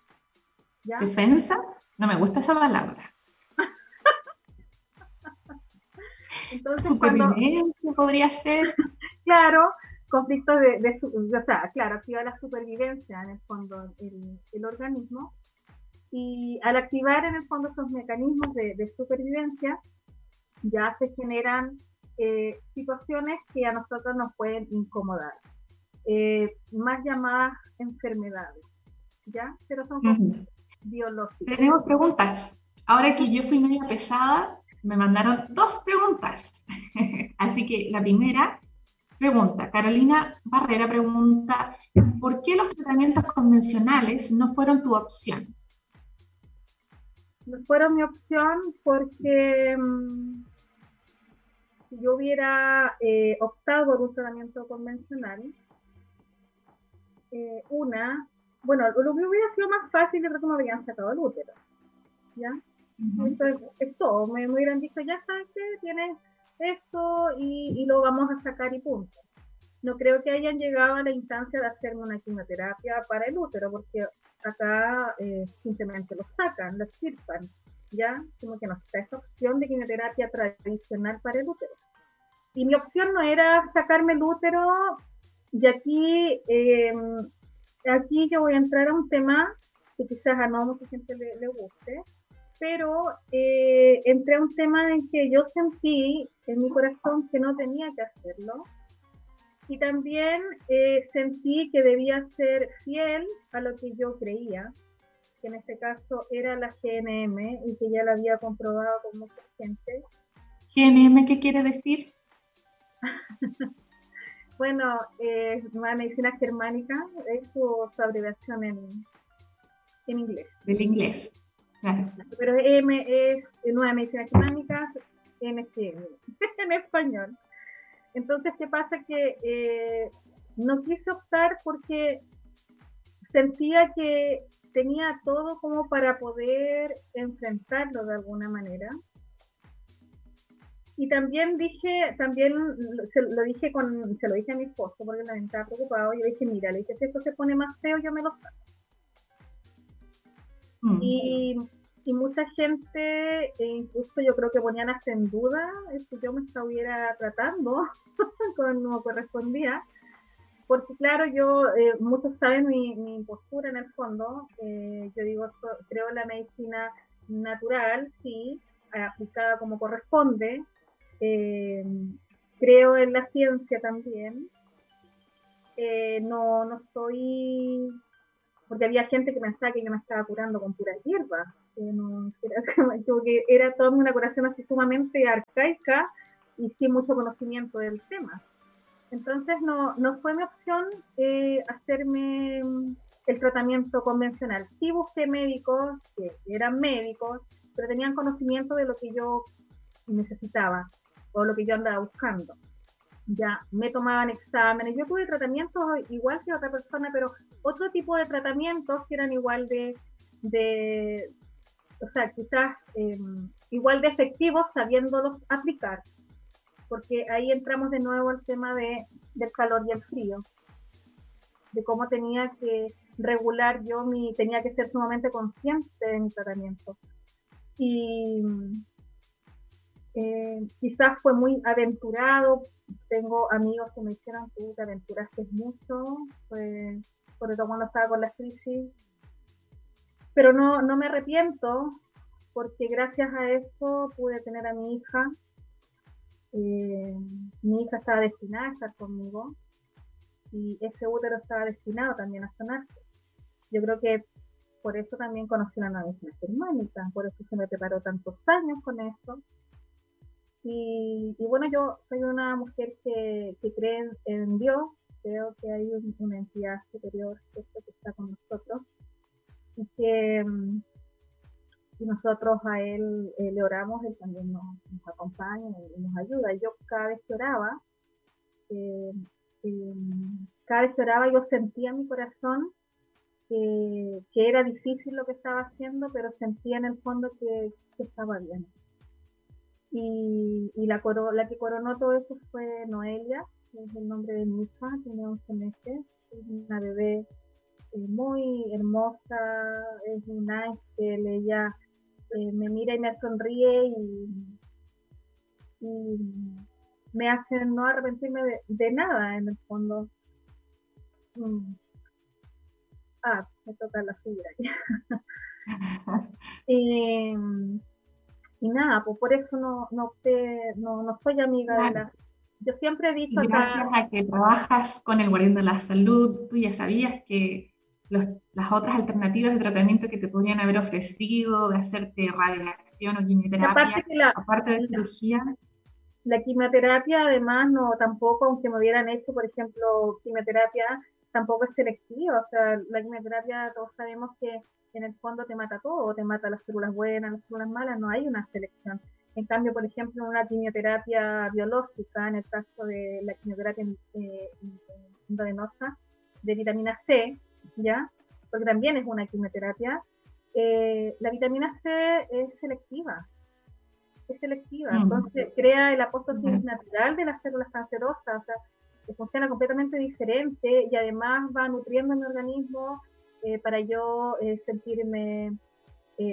[SPEAKER 2] ¿Defensa? No me gusta esa palabra. Entonces, supervivencia podría ser.
[SPEAKER 3] claro, conflictos de, de, o sea, claro, activa la supervivencia en el fondo el, el, organismo. Y al activar en el fondo esos mecanismos de, de supervivencia, ya se generan eh, situaciones que a nosotros nos pueden incomodar, eh, más llamadas enfermedades, ¿ya? Pero son biológicas.
[SPEAKER 2] Tenemos preguntas. Ahora que yo fui media pesada, me mandaron dos preguntas. Así que la primera pregunta, Carolina Barrera pregunta, ¿por qué los tratamientos convencionales no fueron tu opción?
[SPEAKER 3] No fueron mi opción porque mm, si yo hubiera eh, optado por un tratamiento convencional, eh, una, bueno, lo que hubiera sido más fácil es que me habían sacado el útero, ¿ya? es, todo. Me, hubieran dicho, ya sabes que tienes esto y, lo vamos a sacar y punto. No creo que hayan llegado a la instancia de hacerme una quimioterapia para el útero, porque acá eh, simplemente lo sacan, lo extirpan, ¿ya? Como que no está esa opción de quimioterapia tradicional para el útero. Y mi opción no era sacarme el útero, y aquí, eh, aquí yo voy a entrar a un tema que quizás a no mucha gente le guste, pero eh, entré a un tema en que yo sentí en mi corazón que no tenía que hacerlo y también eh, sentí que debía ser fiel a lo que yo creía, que en este caso era la GNM y que ya la había comprobado con mucha gente.
[SPEAKER 2] ¿GNM qué quiere decir?
[SPEAKER 3] bueno, eh, medicina germánica, es su, abreviación en, en inglés.
[SPEAKER 2] Del inglés.
[SPEAKER 3] Pero M es nueva medicina germánica, M en español. Entonces, ¿qué pasa? Que eh, no quise optar porque sentía que tenía todo como para poder enfrentarlo de alguna manera. Y también dije, también se lo dije con, se lo dije a mi esposo porque me estaba preocupado. Yo dije, mira, le dije, si esto se pone más feo, yo me lo saco. Mm. Y, mucha gente, e incluso yo creo que ponían hasta en duda si yo me estuviera tratando como correspondía. Porque claro, yo, eh, muchos saben mi, postura en el fondo. Eh, yo digo, creo en la medicina natural, sí, aplicada como corresponde. Eh, creo en la ciencia también. no, no soy porque había gente que pensaba que yo me estaba curando con puras hierbas, que, era, que era toda una curación así sumamente arcaica y sin mucho conocimiento del tema. Entonces no, no fue mi opción eh, hacerme el tratamiento convencional. Sí busqué médicos que eran médicos, pero tenían conocimiento de lo que yo necesitaba o lo que yo andaba buscando. Ya me tomaban exámenes, yo tuve tratamientos igual que otra persona, pero otro tipo de tratamientos que eran igual de, de o sea, quizás em, igual de efectivos sabiéndolos aplicar. Porque ahí entramos de nuevo al tema de, del calor y el frío, de cómo tenía que regular yo mi, tenía que ser sumamente consciente de mi tratamiento. Y eh, quizás fue muy aventurado, tengo amigos que me dijeron que te aventuraste mucho, pues, sobre todo cuando estaba con la crisis, pero no, no me arrepiento porque gracias a eso pude tener a mi hija. Eh, mi hija estaba destinada a estar conmigo y ese útero estaba destinado también a sanarse. Yo creo que por eso también conocí la medicina germánica, por eso se me preparó tantos años con esto. Y, bueno, yo soy una mujer que, cree en, Dios, creo que hay una entidad superior que está con nosotros y que mm, si nosotros a Él eh, le oramos, Él también nos, acompaña y nos ayuda. Yo cada vez que oraba, eh, eh, cada vez que oraba yo sentía en mi corazón que, era difícil lo que estaba haciendo, pero sentía en el fondo que, estaba bien. Y, la, la que coronó todo eso fue Noelia, que es el nombre de mi hija, tiene 11 meses, es una bebé muy hermosa, es un ángel, ella eh, me mira y me sonríe y, me hace no arrepentirme de, nada en el fondo. Mm. Ah, me toca la fibra. y, y, nada, pues por eso no, no, no, soy amiga de la... Yo siempre he visto...
[SPEAKER 2] gracias a que trabajas con el Guardián de la Salud, tú ya sabías que las otras alternativas de tratamiento que te podrían haber ofrecido, de hacerte radiación o quimioterapia, aparte, de cirugía.
[SPEAKER 3] La quimioterapia, además, no tampoco, aunque me hubieran hecho, por ejemplo, quimioterapia, tampoco es selectiva. O sea, la quimioterapia, todos sabemos que en el fondo te mata todo, te mata las células buenas, las células malas, no hay una selección. En cambio, por ejemplo, una quimioterapia biológica, en el caso de la quimioterapia eh, endovenosa de vitamina C, ¿ya? Porque también es una quimioterapia. Eh, la vitamina C es selectiva, es selectiva, mm. entonces crea el apóstosis natural de las células cancerosas, o sea, que funciona completamente diferente y además va nutriendo mi organismo eh, para yo eh, sentirme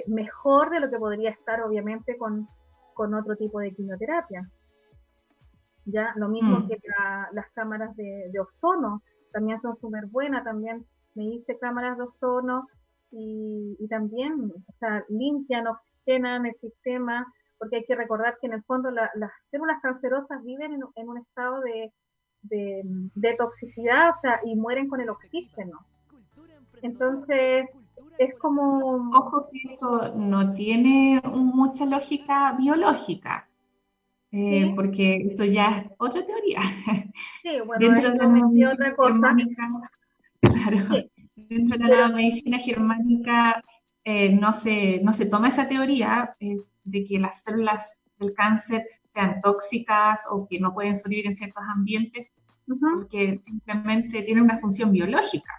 [SPEAKER 3] mejor de lo que podría estar obviamente con, con otro tipo de quimioterapia. Ya, lo mismo mm. que las cámaras de, de, ozono también son súper buenas, también me hice cámaras de ozono y, también o sea, limpian, oxigenan el sistema, porque hay que recordar que en el fondo las células cancerosas viven en, un estado de, de, toxicidad, o sea, y mueren con el oxígeno. Entonces, es como...
[SPEAKER 2] Ojo que eso no tiene mucha lógica biológica, eh, porque eso ya es otra teoría.
[SPEAKER 3] Sí, bueno, Dentro de otra cosa.
[SPEAKER 2] Claro. Dentro de la medicina germánica eh, no, se, no se toma esa teoría eh, de que las células del cáncer sean tóxicas o que no pueden sobrevivir en ciertos ambientes, porque simplemente tienen una función biológica.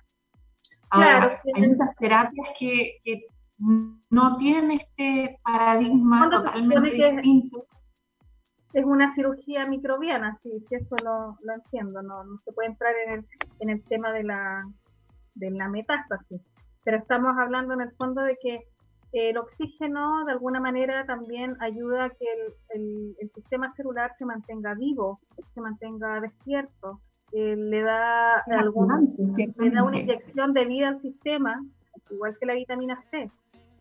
[SPEAKER 2] Ahora, hay muchas terapias que, no tienen este paradigma totalmente distinto.
[SPEAKER 3] Es una cirugía microbiana, sí, sí eso lo, lo entiendo, no, no se puede entrar en el, en el tema de la, de la metástasis. Pero estamos hablando en el fondo de que el oxígeno de alguna manera también ayuda a que el, sistema celular se mantenga vivo, se mantenga despierto, eh, le, da le da una inyección de vida al sistema, igual que la vitamina C.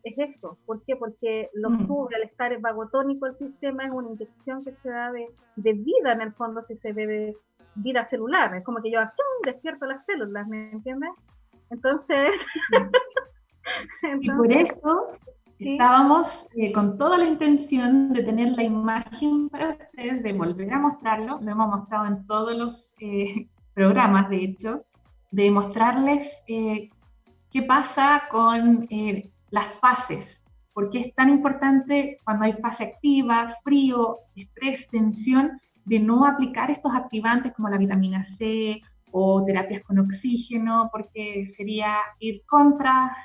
[SPEAKER 3] Es eso. ¿Por qué? Porque lo mm. sube al estar vagotónico el sistema, es una inyección que se da de, de vida en el fondo si se ve vida celular. Es como que yo despierto las células, ¿me entiendes? Entonces...
[SPEAKER 2] y por eso estábamos eh, con toda la intención de tener la imagen para ustedes, de volver a mostrarlo. Lo hemos mostrado en todos los eh, programas, de hecho, de mostrarles eh, qué pasa con las fases. Porque es tan importante cuando hay fase activa, frío, estrés, tensión, de no aplicar estos activantes como la vitamina C o terapias con oxígeno, porque sería ir contra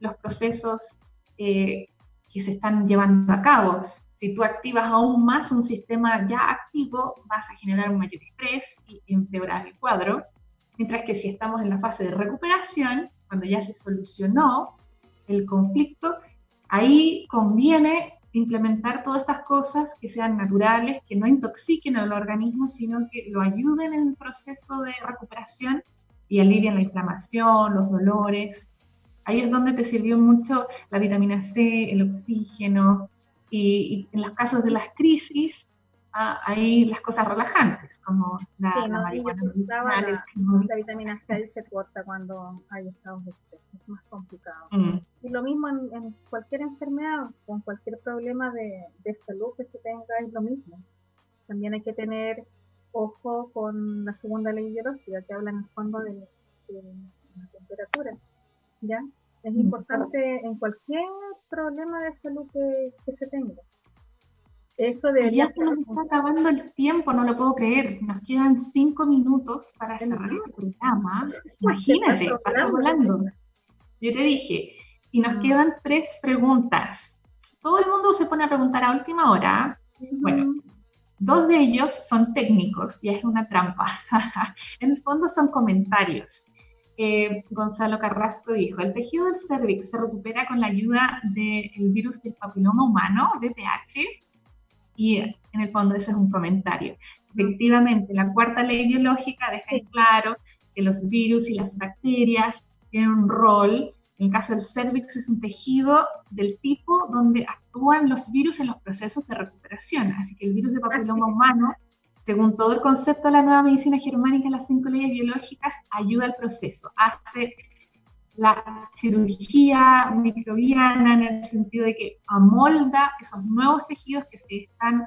[SPEAKER 2] los procesos eh, que se están llevando a cabo. Si tú activas aún más un sistema ya activo, vas a generar un mayor estrés y empeorar el cuadro. Mientras que si estamos en la fase de recuperación, cuando ya se solucionó el conflicto, ahí conviene implementar todas estas cosas que sean naturales, que no intoxiquen al organismo, sino que lo ayuden en el proceso de recuperación y alivien la inflamación, los dolores. Ahí es donde te sirvió mucho la vitamina C, el oxígeno, y, en los casos de las crisis, ah, hay las cosas relajantes, como la, marihuana
[SPEAKER 3] medicinal. La, vitamina C se corta cuando hay estados de estrés, es más complicado. Mm. Y lo mismo en, cualquier enfermedad, con cualquier problema de, de salud que se tenga, es lo mismo. También hay que tener ojo con la segunda ley biológica que habla en el fondo de, la temperatura. ¿ya? Es mm, importante en cualquier problema de salud que, se tenga.
[SPEAKER 2] Eso ya se nos está acabando el tiempo, no lo puedo creer. Nos quedan cinco minutos para cerrar este programa. Imagínate, pasa volando. Yo te dije, y nos mm. quedan tres preguntas. Todo el mundo se pone a preguntar a última hora. Bueno, Dos de ellos son técnicos y es una trampa. en el fondo son comentarios. Eh, Gonzalo Carrasco dijo, el tejido del cervix se recupera con la ayuda del virus del papiloma humano, VPH, y en el fondo ese es un comentario. Efectivamente, la cuarta ley biológica deja en claro que los virus y las bacterias tienen un rol en el caso del cervix es un tejido del tipo donde actúan los virus en los procesos de recuperación. Así que el virus de papiloma humano, según todo el concepto de la nueva medicina germánica, las cinco leyes biológicas, ayuda al proceso. Hace la cirugía microbiana en el sentido de que amolda esos nuevos tejidos que se están,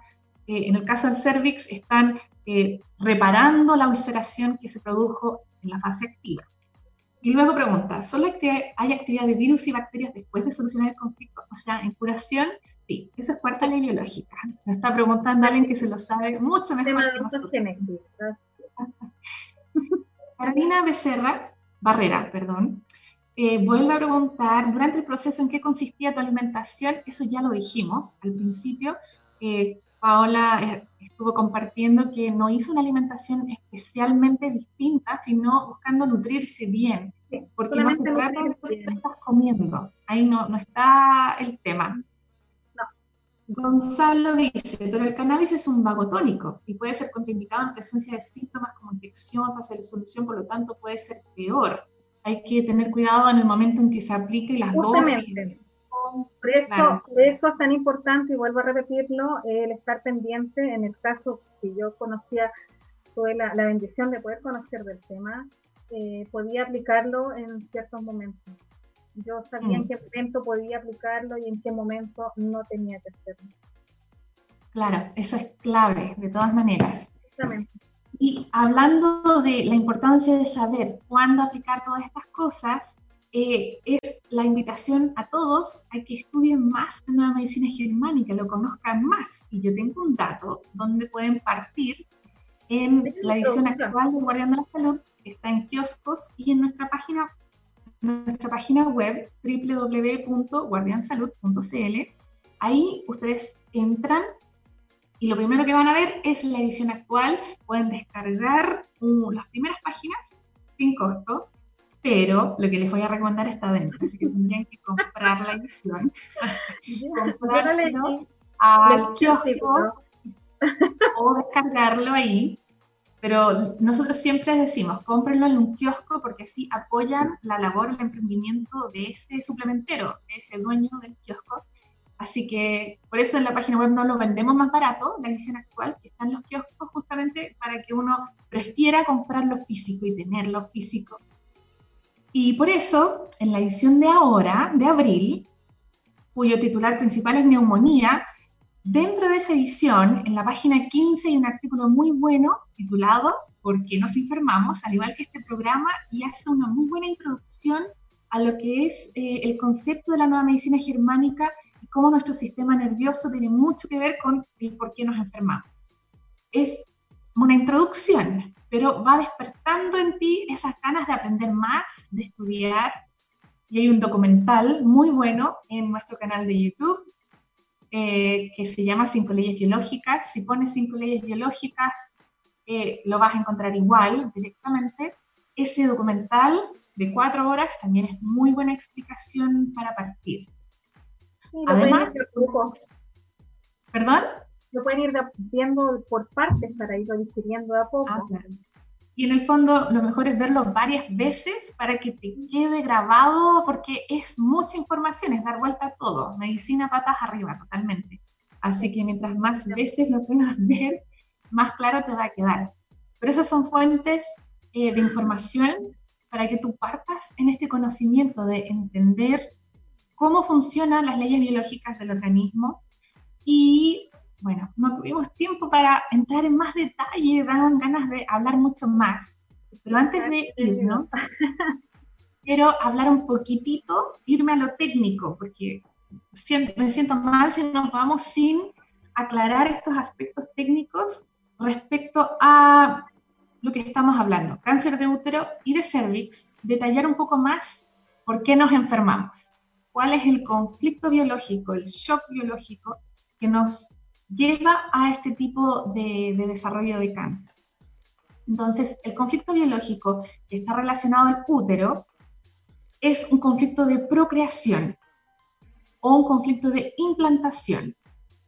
[SPEAKER 2] eh, en el caso del cervix, están eh, reparando la ulceración que se produjo en la fase activa. Y luego pregunta, ¿solo hay actividad de virus y bacterias después de solucionar el conflicto? O sea, en curación, sí, esa es cuarta ley biológica. Me está preguntando alguien que se lo sabe mucho mejor que nosotros. Carolina Becerra, Barrera, perdón, eh, vuelve a preguntar, durante el proceso en qué consistía tu alimentación, eso ya lo dijimos al principio, eh, Paola eh, estuvo compartiendo que no hizo una alimentación especialmente distinta, sino buscando nutrirse bien, porque no se trata de lo que estás comiendo, ahí no, no está el tema. Gonzalo dice, pero el cannabis es un vagotónico y puede ser contraindicado en presencia de síntomas como infección, fase de solución, por lo tanto puede ser peor. Hay que tener cuidado en el momento en que se aplique las dosis
[SPEAKER 3] por eso, eso es tan importante, y vuelvo a repetirlo, el estar pendiente, en el caso que yo conocía, tuve la, bendición de poder conocer del tema, eh, podía aplicarlo en ciertos momentos. Yo sabía en mm. qué momento podía aplicarlo y en qué momento no tenía que hacerlo.
[SPEAKER 2] Claro, eso es clave, de todas maneras. Y hablando de la importancia de saber cuándo aplicar todas estas cosas, eh, es la invitación a todos a que estudien más de nueva medicina germánica, lo conozcan más. Y yo tengo un dato donde pueden partir en la edición actual de Guardián de la Salud, que está en kioscos y en nuestra página, nuestra página web www.guardiansalud.cl. Ahí ustedes entran y lo primero que van a ver es la edición actual. Pueden descargar las primeras páginas sin costo pero lo que les voy a recomendar está dentro, así que tendrían que comprar la edición, comprárselo al kiosco o descargarlo ahí. Pero nosotros siempre decimos, cómprenlo en un kiosco porque así apoyan la labor, el emprendimiento de ese suplementero, de ese dueño del kiosco. Así que por eso en la página web no lo vendemos más barato, la edición actual, que está en los kioscos justamente para que uno prefiera comprarlo físico y tenerlo físico y por eso, en la edición de ahora, de abril, cuyo titular principal es Neumonía, dentro de esa edición, en la página 15 hay un artículo muy bueno titulado ¿Por qué nos enfermamos? Al igual que este programa, y hace una muy buena introducción a lo que es eh, el concepto de la nueva medicina germánica cómo nuestro sistema nervioso tiene mucho que ver con el por qué nos enfermamos. Es una introducción, pero va despertando en ti esas ganas de aprender más, de estudiar. Y hay un documental muy bueno en nuestro canal de YouTube eh, que se llama Cinco leyes biológicas. Si pones cinco leyes biológicas, eh, lo vas a encontrar igual directamente. Ese documental de cuatro horas también es muy buena explicación para partir. Además, ¿perdón?
[SPEAKER 3] Lo pueden ir viendo por partes para irlo digiriendo a poco. Ah,
[SPEAKER 2] y en el fondo lo mejor es verlo varias veces para que te quede grabado, porque es mucha información, es dar vuelta a todo. Medicina patas arriba, totalmente. Así que mientras más veces lo puedas ver, más claro te va a quedar. Pero esas son fuentes eh, de información para que tú partas en este conocimiento de entender cómo funcionan las leyes biológicas del organismo. Y bueno, no tuvimos tiempo para entrar en más detalle, dan ganas de hablar mucho más. Pero antes de irnos, quiero hablar un poquitito, irme a lo técnico, porque me siento mal si nos vamos sin aclarar estos aspectos técnicos respecto a lo que estamos hablando, cáncer de útero y de cervix, detallar un poco más por qué nos enfermamos, cuál es el conflicto biológico, el shock biológico que nos lleva a este tipo de, desarrollo de cáncer. Entonces, el conflicto biológico que está relacionado al útero es un conflicto de procreación o un conflicto de implantación.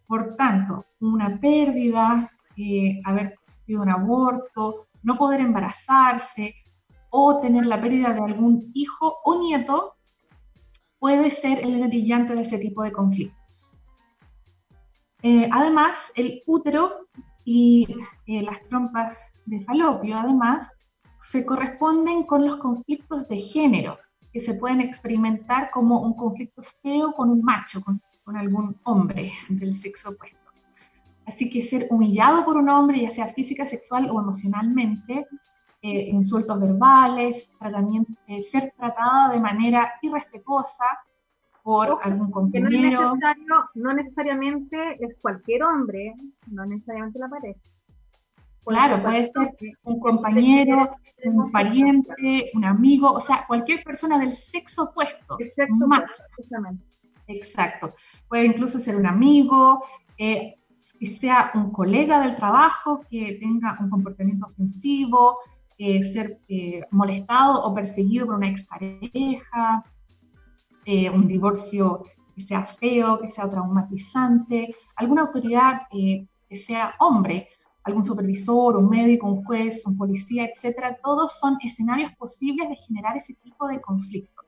[SPEAKER 2] Por tanto, una pérdida, eh, haber sufrido un aborto, no poder embarazarse o tener la pérdida de algún hijo o nieto puede ser el gatillante de ese tipo de conflictos. Eh, además, el útero y eh, las trompas de falopio, además, se corresponden con los conflictos de género, que se pueden experimentar como un conflicto feo con un macho, con, algún hombre del sexo opuesto. Así que ser humillado por un hombre, ya sea física, sexual o emocionalmente, eh, insultos verbales, ser tratada de manera irrespetuosa, por algún compañero.
[SPEAKER 3] No, necesariamente es cualquier hombre, no necesariamente la pareja.
[SPEAKER 2] claro, puede ser un compañero, un pariente, un amigo, o sea, cualquier persona del sexo opuesto. Exacto, Exacto. Puede incluso ser un amigo, eh, que sea un colega del trabajo que tenga un comportamiento ofensivo, eh, ser eh, molestado o perseguido por una expareja, eh, un divorcio que sea feo, que sea traumatizante, alguna autoridad eh, que sea hombre, algún supervisor, un médico, un juez, un policía, etcétera, todos son escenarios posibles de generar ese tipo de conflicto.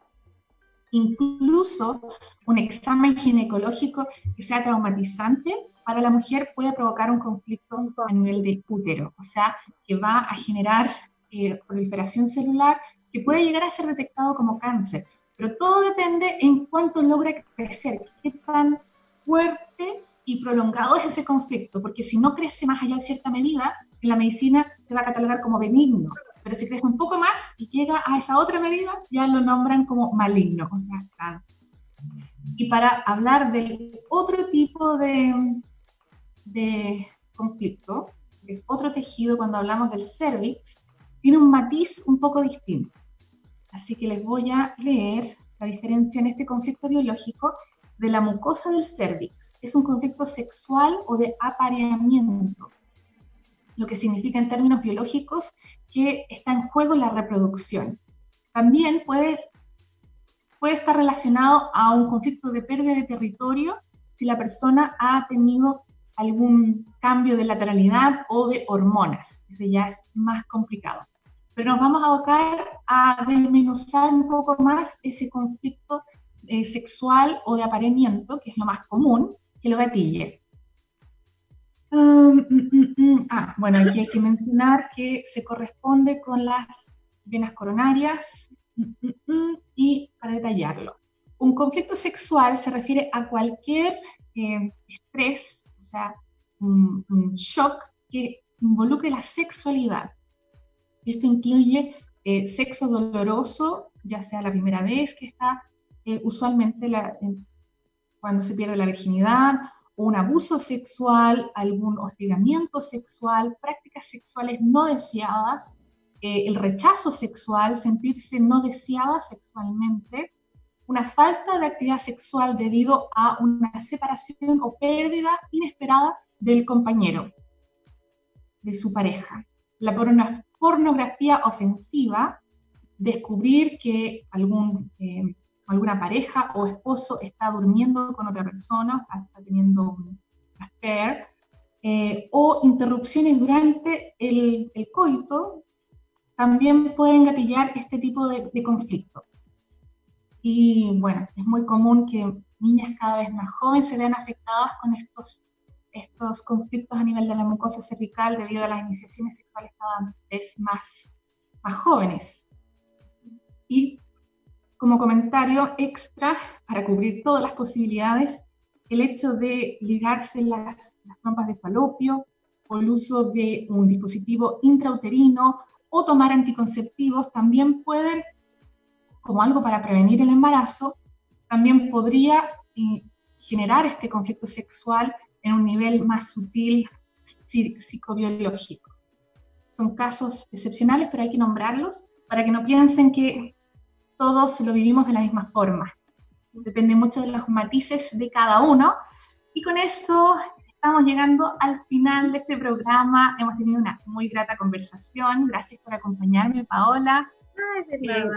[SPEAKER 2] Incluso un examen ginecológico que sea traumatizante para la mujer puede provocar un conflicto a nivel de útero, o sea, que va a generar eh, proliferación celular que puede llegar a ser detectado como cáncer, pero todo depende en cuánto logra crecer, qué tan fuerte y prolongado es ese conflicto, porque si no crece más allá de cierta medida, en la medicina se va a catalogar como benigno, pero si crece un poco más y llega a esa otra medida, ya lo nombran como maligno, o sea, cáncer. Y para hablar del otro tipo de, de conflicto, que es otro tejido cuando hablamos del cervix, tiene un matiz un poco distinto. Así que les voy a leer la diferencia en este conflicto biológico de la mucosa del cervix. Es un conflicto sexual o de apareamiento, lo que significa en términos biológicos que está en juego la reproducción. También puede, puede estar relacionado a un conflicto de pérdida de territorio si la persona ha tenido algún cambio de lateralidad o de hormonas. Ese ya es más complicado pero nos vamos a abocar a desmenuzar un poco más ese conflicto eh, sexual o de apareamiento, que es lo más común, que lo gatille. Um, mm, mm, mm. ah, bueno, aquí hay que mencionar que se corresponde con las venas coronarias y para detallarlo. Un conflicto sexual se refiere a cualquier eh, estrés, o sea, un shock que involucre la sexualidad esto incluye eh, sexo doloroso, ya sea la primera vez que está, eh, usualmente cuando se pierde la virginidad, un abuso sexual, algún hostigamiento sexual, prácticas sexuales no deseadas, eh, el rechazo sexual, sentirse no deseada sexualmente, una falta de actividad sexual debido a una separación o pérdida inesperada del compañero, de su pareja. La pornografía ofensiva, descubrir que eh, alguna pareja o esposo está durmiendo con otra persona, está teniendo un affair, eh, o interrupciones durante el, coito, también pueden gatillar este tipo de, de conflicto. Y bueno, es muy común que niñas cada vez más jóvenes se vean afectadas con estos, estos conflictos a nivel de la mucosa cervical debido a las iniciaciones sexuales cada vez más, más jóvenes. Y como comentario extra, para cubrir todas las posibilidades, el hecho de ligarse las, las trompas de falopio o el uso de un dispositivo intrauterino o tomar anticonceptivos también pueden como algo para prevenir el embarazo, también podría eh, generar este conflicto sexual en un nivel más sutil psicobiológico. Son casos excepcionales, pero hay que nombrarlos para que no piensen que todos lo vivimos de la misma forma. Depende mucho de los matices de cada uno. Y con eso estamos llegando al final de este programa. Hemos tenido una muy grata conversación. Gracias por acompañarme, Paola.
[SPEAKER 3] Ay, de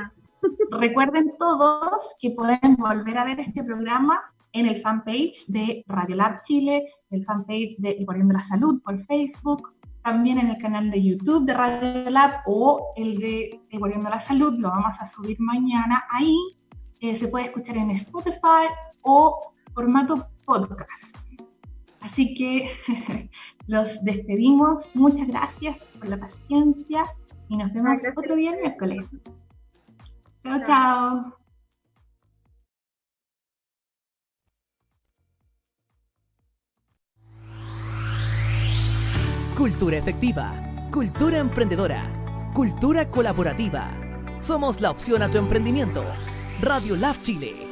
[SPEAKER 2] Recuerden todos que pueden volver a ver este programa en el fanpage de Radio Lab Chile, el fanpage de El Guardián de la Salud por Facebook, también en el canal de YouTube de Radio Lab o el de El Guardián de la Salud, lo vamos a subir mañana ahí. Eh, se puede escuchar en Spotify o formato podcast. Así que los despedimos. Muchas gracias por la paciencia y nos vemos otro día miércoles. Chao, chao.
[SPEAKER 1] Cultura efectiva, cultura emprendedora, cultura colaborativa. Somos la opción a tu emprendimiento. Radio Lab Chile